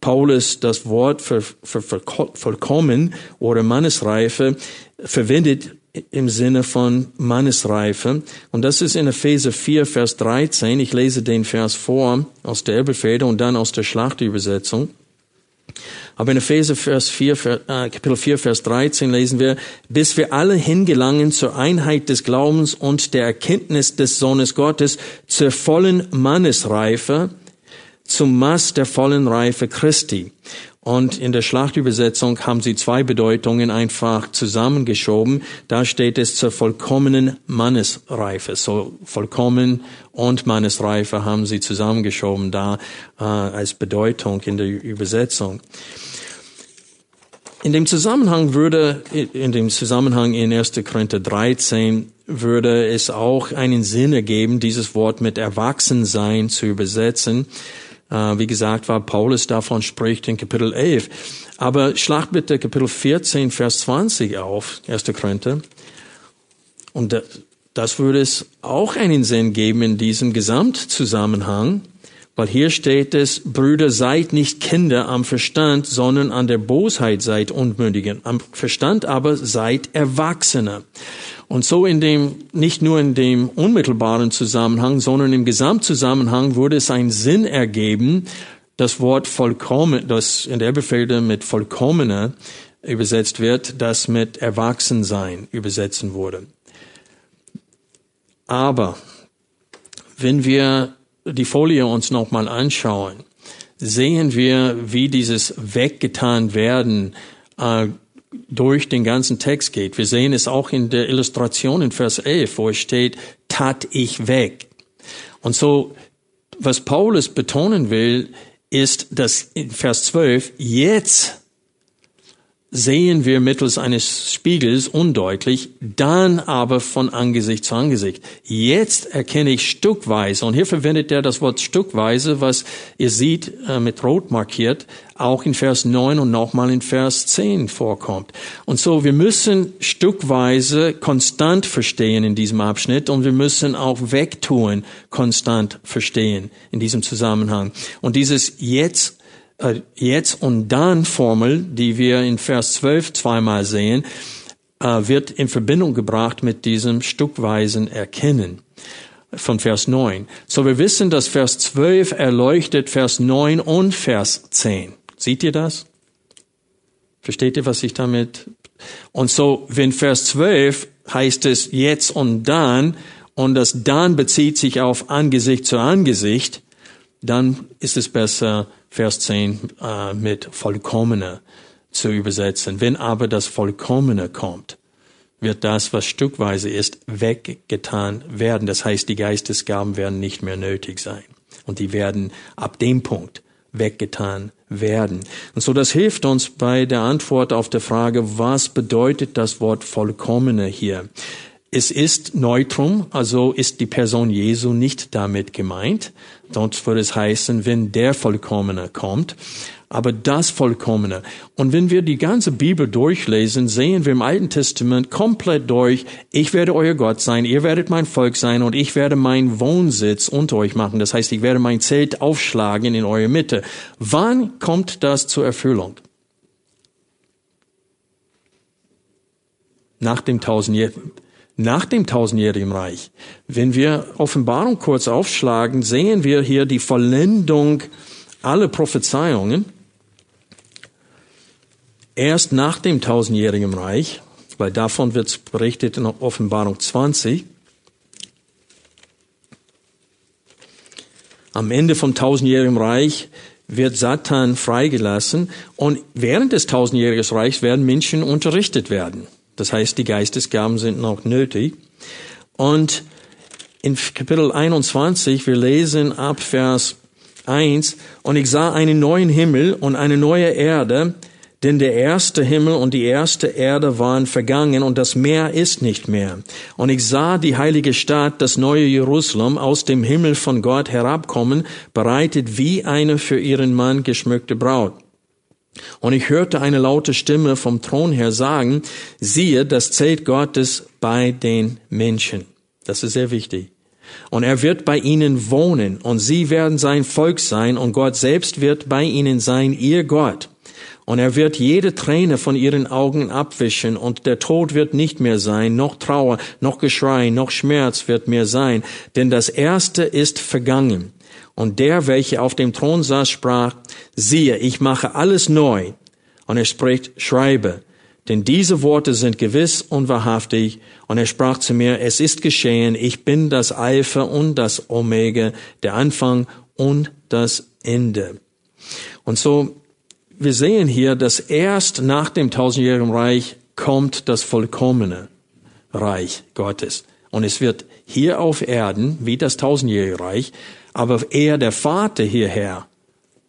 Paulus das Wort für, für, für vollkommen oder Mannesreife verwendet im Sinne von Mannesreife. Und das ist in Epheser 4, Vers 13. Ich lese den Vers vor aus der Elberfelder und dann aus der Schlachtübersetzung. Aber in Epheser Vers 4, äh, Kapitel 4, Vers 13 lesen wir, bis wir alle hingelangen zur Einheit des Glaubens und der Erkenntnis des Sohnes Gottes, zur vollen Mannesreife, zum Maß der vollen Reife Christi. Und in der Schlachtübersetzung haben sie zwei Bedeutungen einfach zusammengeschoben. Da steht es zur vollkommenen Mannesreife. So vollkommen und Mannesreife haben sie zusammengeschoben da äh, als Bedeutung in der Übersetzung. In dem Zusammenhang würde, in dem Zusammenhang in 1. Korinther 13 würde es auch einen Sinn ergeben, dieses Wort mit Erwachsensein zu übersetzen. Äh, wie gesagt, war Paulus davon spricht in Kapitel 11. Aber schlag bitte Kapitel 14, Vers 20 auf, 1. Korinther. Und das würde es auch einen Sinn geben in diesem Gesamtzusammenhang, weil hier steht es, Brüder, seid nicht Kinder am Verstand, sondern an der Bosheit seid Unmündigen. Am Verstand aber seid Erwachsene. Und so in dem, nicht nur in dem unmittelbaren Zusammenhang, sondern im Gesamtzusammenhang würde es einen Sinn ergeben, das Wort vollkommen, das in der Befehle mit vollkommener übersetzt wird, das mit Erwachsensein übersetzen wurde. Aber wenn wir die Folie uns nochmal anschauen, sehen wir, wie dieses weggetan werden äh, durch den ganzen Text geht. Wir sehen es auch in der Illustration in Vers 11, wo es steht, tat ich weg. Und so, was Paulus betonen will, ist, dass in Vers 12 jetzt sehen wir mittels eines Spiegels undeutlich, dann aber von Angesicht zu Angesicht. Jetzt erkenne ich stückweise, und hier verwendet er das Wort stückweise, was ihr seht äh, mit rot markiert, auch in Vers 9 und nochmal in Vers 10 vorkommt. Und so, wir müssen stückweise konstant verstehen in diesem Abschnitt und wir müssen auch wegtun konstant verstehen in diesem Zusammenhang. Und dieses jetzt äh, jetzt und dann Formel, die wir in Vers 12 zweimal sehen, äh, wird in Verbindung gebracht mit diesem stückweisen Erkennen von Vers 9. So wir wissen, dass Vers 12 erleuchtet Vers 9 und Vers 10. Seht ihr das? Versteht ihr, was ich damit? Und so, wenn Vers 12 heißt es jetzt und dann, und das dann bezieht sich auf Angesicht zu Angesicht, dann ist es besser, Vers 10 äh, mit vollkommener zu übersetzen. Wenn aber das Vollkommene kommt, wird das, was stückweise ist, weggetan werden. Das heißt, die Geistesgaben werden nicht mehr nötig sein. Und die werden ab dem Punkt weggetan werden. Und so das hilft uns bei der Antwort auf der Frage, was bedeutet das Wort vollkommene hier? Es ist Neutrum, also ist die Person Jesu nicht damit gemeint. Dort würde es heißen, wenn der Vollkommene kommt. Aber das Vollkommene. Und wenn wir die ganze Bibel durchlesen, sehen wir im Alten Testament komplett durch, ich werde euer Gott sein, ihr werdet mein Volk sein und ich werde meinen Wohnsitz unter euch machen. Das heißt, ich werde mein Zelt aufschlagen in eure Mitte. Wann kommt das zur Erfüllung? Nach dem tausendjährigen nach dem tausendjährigen Reich. Wenn wir Offenbarung kurz aufschlagen, sehen wir hier die Vollendung aller Prophezeiungen. Erst nach dem tausendjährigen Reich, weil davon wird berichtet in Offenbarung 20. Am Ende vom tausendjährigen Reich wird Satan freigelassen und während des tausendjährigen Reichs werden Menschen unterrichtet werden. Das heißt, die Geistesgaben sind noch nötig. Und in Kapitel 21, wir lesen ab Vers 1, und ich sah einen neuen Himmel und eine neue Erde, denn der erste Himmel und die erste Erde waren vergangen und das Meer ist nicht mehr. Und ich sah die heilige Stadt, das neue Jerusalem, aus dem Himmel von Gott herabkommen, bereitet wie eine für ihren Mann geschmückte Braut. Und ich hörte eine laute Stimme vom Thron her sagen, siehe das Zelt Gottes bei den Menschen. Das ist sehr wichtig. Und er wird bei ihnen wohnen und sie werden sein Volk sein und Gott selbst wird bei ihnen sein, ihr Gott. Und er wird jede Träne von ihren Augen abwischen und der Tod wird nicht mehr sein, noch Trauer, noch Geschrei, noch Schmerz wird mehr sein, denn das Erste ist vergangen. Und der, welcher auf dem Thron saß, sprach, siehe, ich mache alles neu. Und er spricht, schreibe, denn diese Worte sind gewiss und wahrhaftig. Und er sprach zu mir, es ist geschehen, ich bin das Alpha und das Omega, der Anfang und das Ende. Und so, wir sehen hier, dass erst nach dem tausendjährigen Reich kommt das vollkommene Reich Gottes. Und es wird hier auf Erden, wie das tausendjährige Reich, aber er, der Vater hierher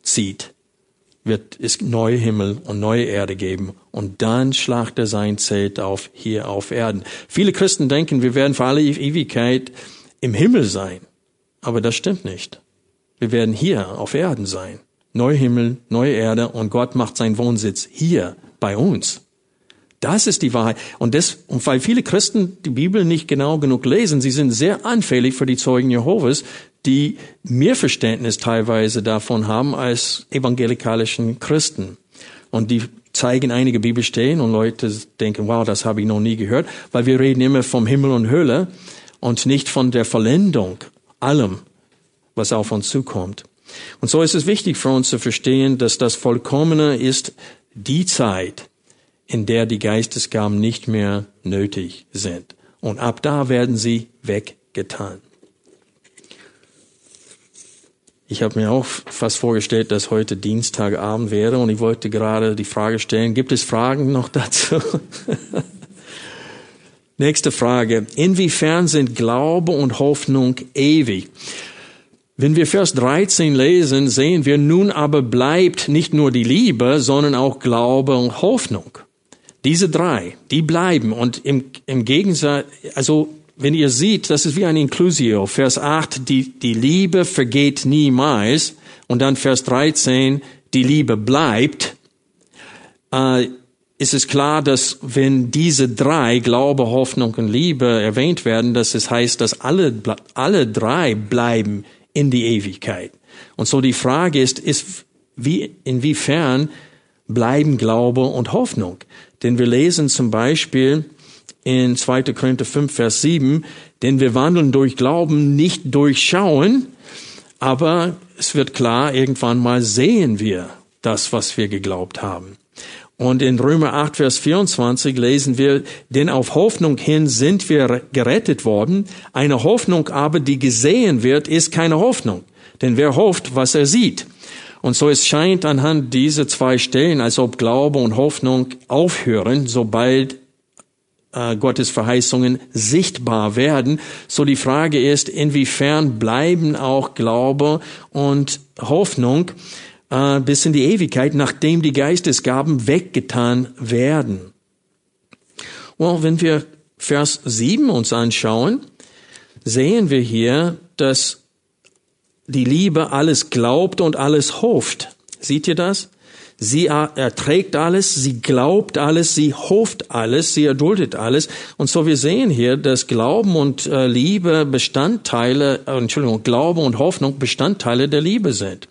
zieht, wird es neue Himmel und neue Erde geben und dann schlacht er sein Zelt auf hier auf Erden. Viele Christen denken, wir werden für alle Ewigkeit im Himmel sein, aber das stimmt nicht. Wir werden hier auf Erden sein. Neue Himmel, neue Erde und Gott macht seinen Wohnsitz hier bei uns. Das ist die Wahrheit. Und, das, und weil viele Christen die Bibel nicht genau genug lesen, sie sind sehr anfällig für die Zeugen Jehovas, die mehr Verständnis teilweise davon haben als evangelikalischen Christen. Und die zeigen einige Bibelstellen und Leute denken, wow, das habe ich noch nie gehört, weil wir reden immer vom Himmel und Hölle und nicht von der Vollendung allem, was auf uns zukommt. Und so ist es wichtig für uns zu verstehen, dass das Vollkommene ist die Zeit, in der die Geistesgaben nicht mehr nötig sind. Und ab da werden sie weggetan. Ich habe mir auch fast vorgestellt, dass heute Dienstagabend wäre und ich wollte gerade die Frage stellen, gibt es Fragen noch dazu? Nächste Frage. Inwiefern sind Glaube und Hoffnung ewig? Wenn wir Vers 13 lesen, sehen wir, nun aber bleibt nicht nur die Liebe, sondern auch Glaube und Hoffnung. Diese drei, die bleiben und im, im Gegensatz, also wenn ihr seht, das ist wie ein Inclusio. Vers 8, die, die Liebe vergeht niemals. Und dann Vers 13, die Liebe bleibt. Äh, ist es klar, dass wenn diese drei, Glaube, Hoffnung und Liebe erwähnt werden, dass es heißt, dass alle, alle drei bleiben in die Ewigkeit. Und so die Frage ist, ist wie, inwiefern bleiben Glaube und Hoffnung? Denn wir lesen zum Beispiel, in 2. Korinther 5, Vers 7, denn wir wandeln durch Glauben, nicht durch Schauen, aber es wird klar, irgendwann mal sehen wir das, was wir geglaubt haben. Und in Römer 8, Vers 24 lesen wir, denn auf Hoffnung hin sind wir gerettet worden. Eine Hoffnung aber, die gesehen wird, ist keine Hoffnung. Denn wer hofft, was er sieht? Und so es scheint anhand dieser zwei Stellen, als ob Glaube und Hoffnung aufhören, sobald äh, Gottes Verheißungen sichtbar werden. So die Frage ist, inwiefern bleiben auch Glaube und Hoffnung äh, bis in die Ewigkeit, nachdem die Geistesgaben weggetan werden. Well, wenn wir Vers 7 uns anschauen, sehen wir hier, dass die Liebe alles glaubt und alles hofft. Seht ihr das? Sie erträgt alles, sie glaubt alles, sie hofft alles, sie erduldet alles. Und so wir sehen hier, dass Glauben und äh, Liebe Bestandteile, äh, Entschuldigung, Glaube und Hoffnung Bestandteile der Liebe sind.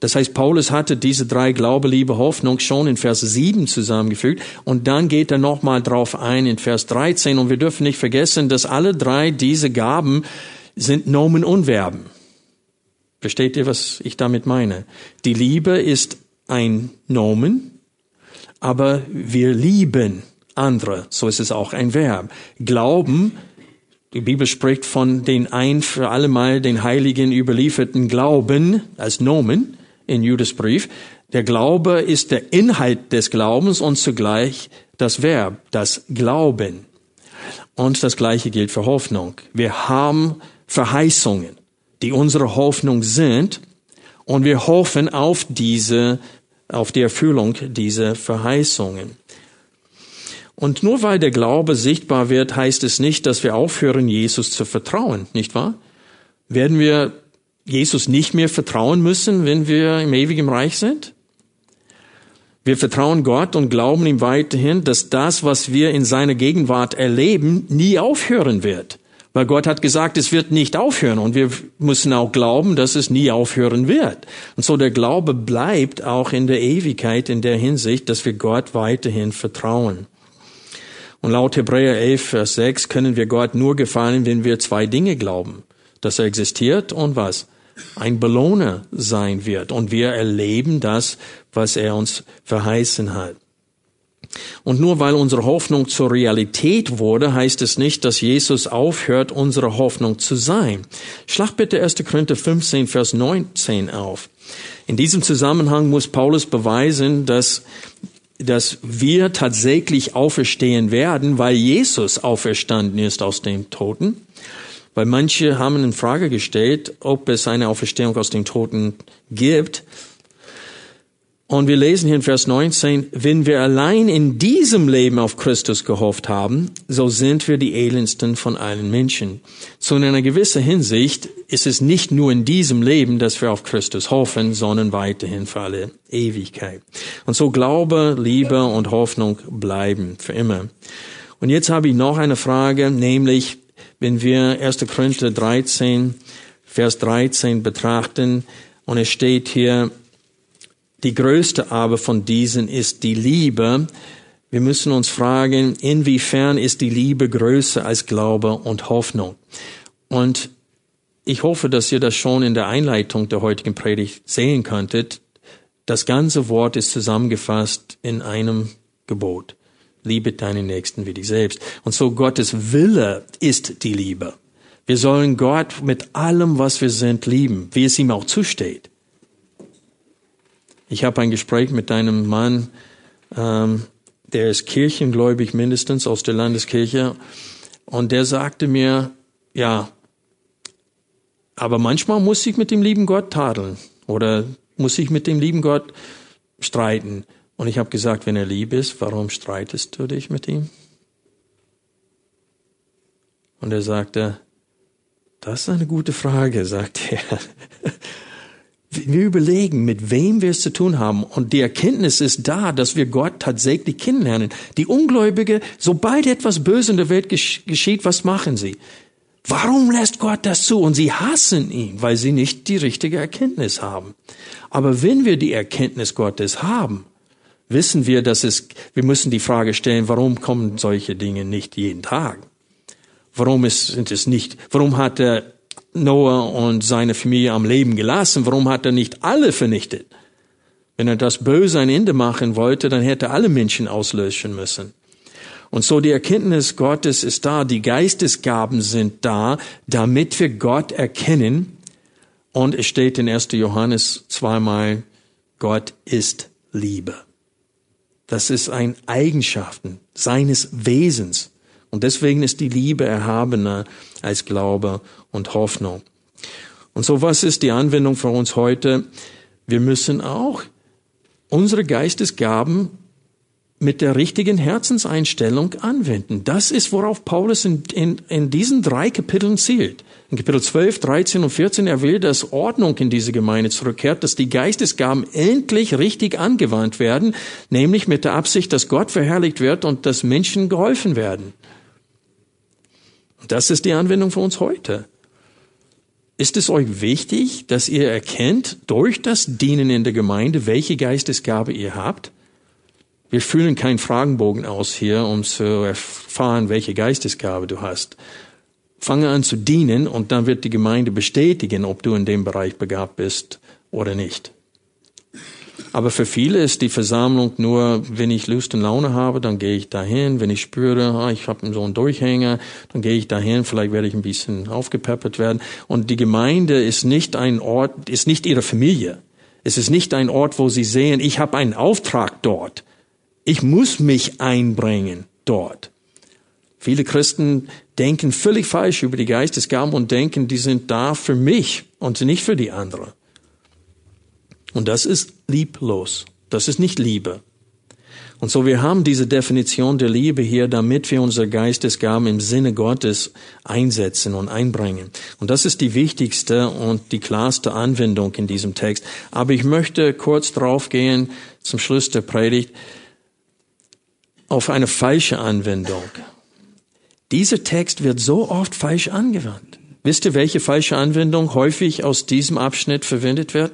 Das heißt, Paulus hatte diese drei Glaube, Liebe, Hoffnung schon in Vers 7 zusammengefügt und dann geht er nochmal drauf ein in Vers 13 und wir dürfen nicht vergessen, dass alle drei diese Gaben sind Nomen und Verben. Versteht ihr, was ich damit meine? Die Liebe ist ein Nomen, aber wir lieben andere. So ist es auch ein Verb. Glauben, die Bibel spricht von den ein für allemal den Heiligen überlieferten Glauben als Nomen in Judas Brief. Der Glaube ist der Inhalt des Glaubens und zugleich das Verb, das Glauben. Und das Gleiche gilt für Hoffnung. Wir haben Verheißungen, die unsere Hoffnung sind und wir hoffen auf diese, auf die Erfüllung dieser Verheißungen. Und nur weil der Glaube sichtbar wird, heißt es nicht, dass wir aufhören, Jesus zu vertrauen, nicht wahr? Werden wir Jesus nicht mehr vertrauen müssen, wenn wir im ewigen Reich sind? Wir vertrauen Gott und glauben ihm weiterhin, dass das, was wir in seiner Gegenwart erleben, nie aufhören wird. Weil Gott hat gesagt, es wird nicht aufhören und wir müssen auch glauben, dass es nie aufhören wird. Und so der Glaube bleibt auch in der Ewigkeit in der Hinsicht, dass wir Gott weiterhin vertrauen. Und laut Hebräer 11, Vers 6 können wir Gott nur gefallen, wenn wir zwei Dinge glauben. Dass er existiert und was? Ein Belohner sein wird. Und wir erleben das, was er uns verheißen hat. Und nur weil unsere Hoffnung zur Realität wurde, heißt es nicht, dass Jesus aufhört, unsere Hoffnung zu sein. Schlag bitte 1. Korinther 15, Vers 19 auf. In diesem Zusammenhang muss Paulus beweisen, dass, dass wir tatsächlich auferstehen werden, weil Jesus auferstanden ist aus den Toten. Weil manche haben in Frage gestellt, ob es eine Auferstehung aus den Toten gibt. Und wir lesen hier in Vers 19, wenn wir allein in diesem Leben auf Christus gehofft haben, so sind wir die elendsten von allen Menschen. So in einer gewissen Hinsicht ist es nicht nur in diesem Leben, dass wir auf Christus hoffen, sondern weiterhin für alle Ewigkeit. Und so Glaube, Liebe und Hoffnung bleiben für immer. Und jetzt habe ich noch eine Frage, nämlich wenn wir 1. Korinther 13, Vers 13 betrachten, und es steht hier, die größte aber von diesen ist die Liebe. Wir müssen uns fragen, inwiefern ist die Liebe größer als Glaube und Hoffnung? Und ich hoffe, dass ihr das schon in der Einleitung der heutigen Predigt sehen könntet. Das ganze Wort ist zusammengefasst in einem Gebot. Liebe deinen Nächsten wie dich selbst. Und so Gottes Wille ist die Liebe. Wir sollen Gott mit allem, was wir sind, lieben, wie es ihm auch zusteht. Ich habe ein Gespräch mit einem Mann, ähm, der ist kirchengläubig mindestens aus der Landeskirche, und der sagte mir, ja, aber manchmal muss ich mit dem lieben Gott tadeln oder muss ich mit dem lieben Gott streiten. Und ich habe gesagt, wenn er lieb ist, warum streitest du dich mit ihm? Und er sagte, das ist eine gute Frage, sagte er. Wir überlegen, mit wem wir es zu tun haben. Und die Erkenntnis ist da, dass wir Gott tatsächlich kennenlernen. Die Ungläubige, sobald etwas Böses in der Welt geschieht, was machen sie? Warum lässt Gott das zu? Und sie hassen ihn, weil sie nicht die richtige Erkenntnis haben. Aber wenn wir die Erkenntnis Gottes haben, wissen wir, dass es, wir müssen die Frage stellen, warum kommen solche Dinge nicht jeden Tag? Warum ist, sind es nicht, warum hat er Noah und seine Familie am Leben gelassen? Warum hat er nicht alle vernichtet? Wenn er das Böse ein Ende machen wollte, dann hätte er alle Menschen auslöschen müssen. Und so die Erkenntnis Gottes ist da, die Geistesgaben sind da, damit wir Gott erkennen. Und es steht in 1. Johannes zweimal, Gott ist Liebe. Das ist ein Eigenschaften seines Wesens. Und deswegen ist die Liebe erhabener als Glaube und Hoffnung. Und so was ist die Anwendung für uns heute? Wir müssen auch unsere Geistesgaben mit der richtigen Herzenseinstellung anwenden. Das ist, worauf Paulus in, in, in diesen drei Kapiteln zielt. In Kapitel 12, 13 und 14, er will, dass Ordnung in diese Gemeinde zurückkehrt, dass die Geistesgaben endlich richtig angewandt werden, nämlich mit der Absicht, dass Gott verherrlicht wird und dass Menschen geholfen werden. Das ist die Anwendung für uns heute. Ist es euch wichtig, dass ihr erkennt durch das Dienen in der Gemeinde, welche Geistesgabe ihr habt? Wir füllen keinen Fragenbogen aus hier, um zu erfahren, welche Geistesgabe du hast. Fange an zu dienen und dann wird die Gemeinde bestätigen, ob du in dem Bereich begabt bist oder nicht. Aber für viele ist die Versammlung nur, wenn ich Lust und Laune habe, dann gehe ich dahin. Wenn ich spüre, ah, ich habe so einen Durchhänger, dann gehe ich dahin. Vielleicht werde ich ein bisschen aufgepeppert werden. Und die Gemeinde ist nicht ein Ort, ist nicht ihre Familie. Es ist nicht ein Ort, wo sie sehen, ich habe einen Auftrag dort. Ich muss mich einbringen dort. Viele Christen denken völlig falsch über die Geistesgaben und denken, die sind da für mich und nicht für die anderen. Und das ist lieblos. Das ist nicht Liebe. Und so wir haben diese Definition der Liebe hier, damit wir unsere Geistesgaben im Sinne Gottes einsetzen und einbringen. Und das ist die wichtigste und die klarste Anwendung in diesem Text. Aber ich möchte kurz draufgehen zum Schluss der Predigt auf eine falsche Anwendung. Dieser Text wird so oft falsch angewandt. Wisst ihr, welche falsche Anwendung häufig aus diesem Abschnitt verwendet wird?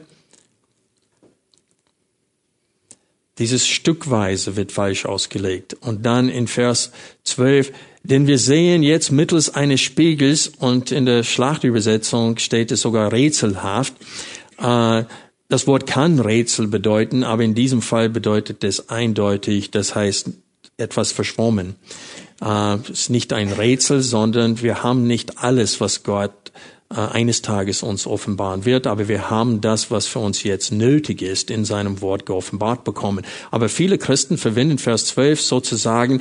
Dieses Stückweise wird falsch ausgelegt. Und dann in Vers 12, denn wir sehen jetzt mittels eines Spiegels, und in der Schlachtübersetzung steht es sogar rätselhaft, äh, das Wort kann Rätsel bedeuten, aber in diesem Fall bedeutet es eindeutig, das heißt etwas verschwommen. Äh, es ist nicht ein Rätsel, sondern wir haben nicht alles, was Gott eines Tages uns offenbaren wird, aber wir haben das, was für uns jetzt nötig ist, in seinem Wort geoffenbart bekommen. Aber viele Christen verwenden Vers 12 sozusagen,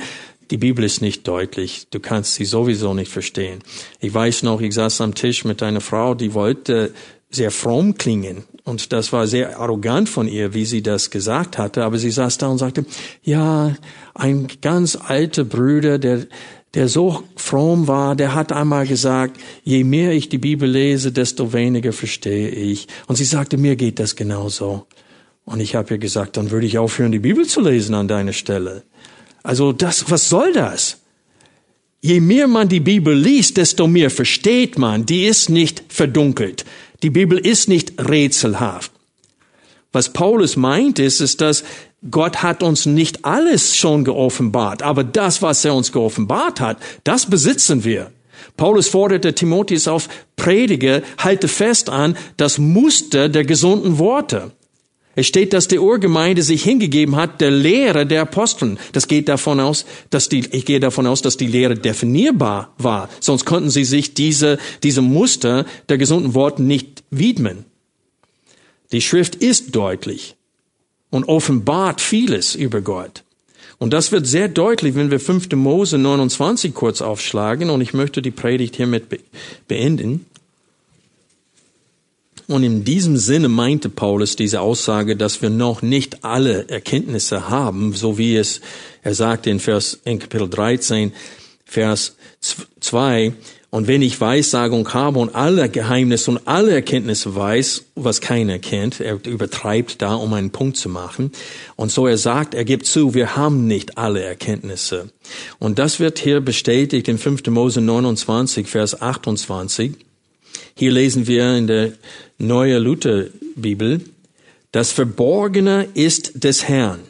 die Bibel ist nicht deutlich, du kannst sie sowieso nicht verstehen. Ich weiß noch, ich saß am Tisch mit einer Frau, die wollte sehr fromm klingen. Und das war sehr arrogant von ihr, wie sie das gesagt hatte. Aber sie saß da und sagte, ja, ein ganz alter Bruder, der, der so fromm war, der hat einmal gesagt, je mehr ich die Bibel lese, desto weniger verstehe ich. Und sie sagte, mir geht das genauso. Und ich habe ihr gesagt, dann würde ich aufhören, die Bibel zu lesen an deiner Stelle. Also das, was soll das? Je mehr man die Bibel liest, desto mehr versteht man. Die ist nicht verdunkelt. Die Bibel ist nicht rätselhaft. Was Paulus meint ist, ist, dass Gott hat uns nicht alles schon geoffenbart, aber das, was er uns geoffenbart hat, das besitzen wir. Paulus forderte Timotheus auf, predige, halte fest an das Muster der gesunden Worte. Es steht, dass die Urgemeinde sich hingegeben hat der Lehre der Aposteln. Das geht davon aus, dass die, ich gehe davon aus, dass die Lehre definierbar war. Sonst konnten sie sich diese, diese Muster der gesunden Worte nicht widmen. Die Schrift ist deutlich und offenbart vieles über Gott. Und das wird sehr deutlich, wenn wir 5. Mose 29 kurz aufschlagen. Und ich möchte die Predigt hiermit beenden. Und in diesem Sinne meinte Paulus diese Aussage, dass wir noch nicht alle Erkenntnisse haben, so wie es, er sagte in Vers, in Kapitel 13, Vers 2, und wenn ich Weissagung habe und alle Geheimnisse und alle Erkenntnisse weiß, was keiner kennt, er übertreibt da, um einen Punkt zu machen. Und so er sagt, er gibt zu, wir haben nicht alle Erkenntnisse. Und das wird hier bestätigt in 5. Mose 29, Vers 28. Hier lesen wir in der Neue Luther Bibel, das Verborgene ist des Herrn,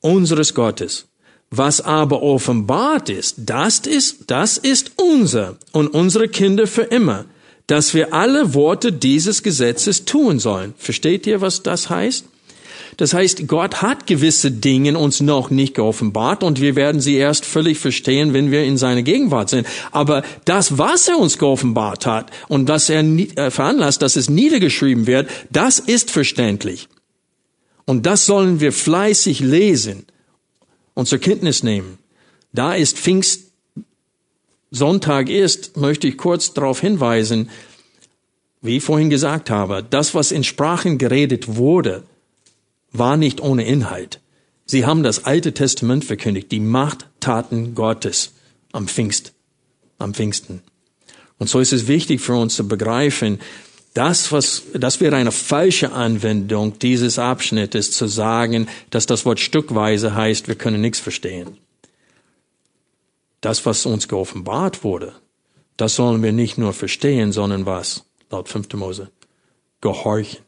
unseres Gottes. Was aber offenbart ist, das ist, das ist unser und unsere Kinder für immer, dass wir alle Worte dieses Gesetzes tun sollen. Versteht ihr, was das heißt? Das heißt, Gott hat gewisse Dinge uns noch nicht geoffenbart und wir werden sie erst völlig verstehen, wenn wir in seiner Gegenwart sind. Aber das, was er uns geoffenbart hat und was er äh, veranlasst, dass es niedergeschrieben wird, das ist verständlich. Und das sollen wir fleißig lesen und zur Kenntnis nehmen. Da ist Pfingst Sonntag ist, möchte ich kurz darauf hinweisen, wie ich vorhin gesagt habe, das, was in Sprachen geredet wurde, war nicht ohne Inhalt. Sie haben das Alte Testament verkündigt, die Machttaten Gottes am Pfingst, am Pfingsten. Und so ist es wichtig für uns zu begreifen, das, was, das wäre eine falsche Anwendung dieses Abschnittes zu sagen, dass das Wort stückweise heißt, wir können nichts verstehen. Das, was uns geoffenbart wurde, das sollen wir nicht nur verstehen, sondern was? Laut 5. Mose. Gehorchen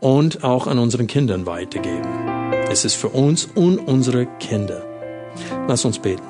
und auch an unseren Kindern weitergeben. Es ist für uns und unsere Kinder. Lass uns beten.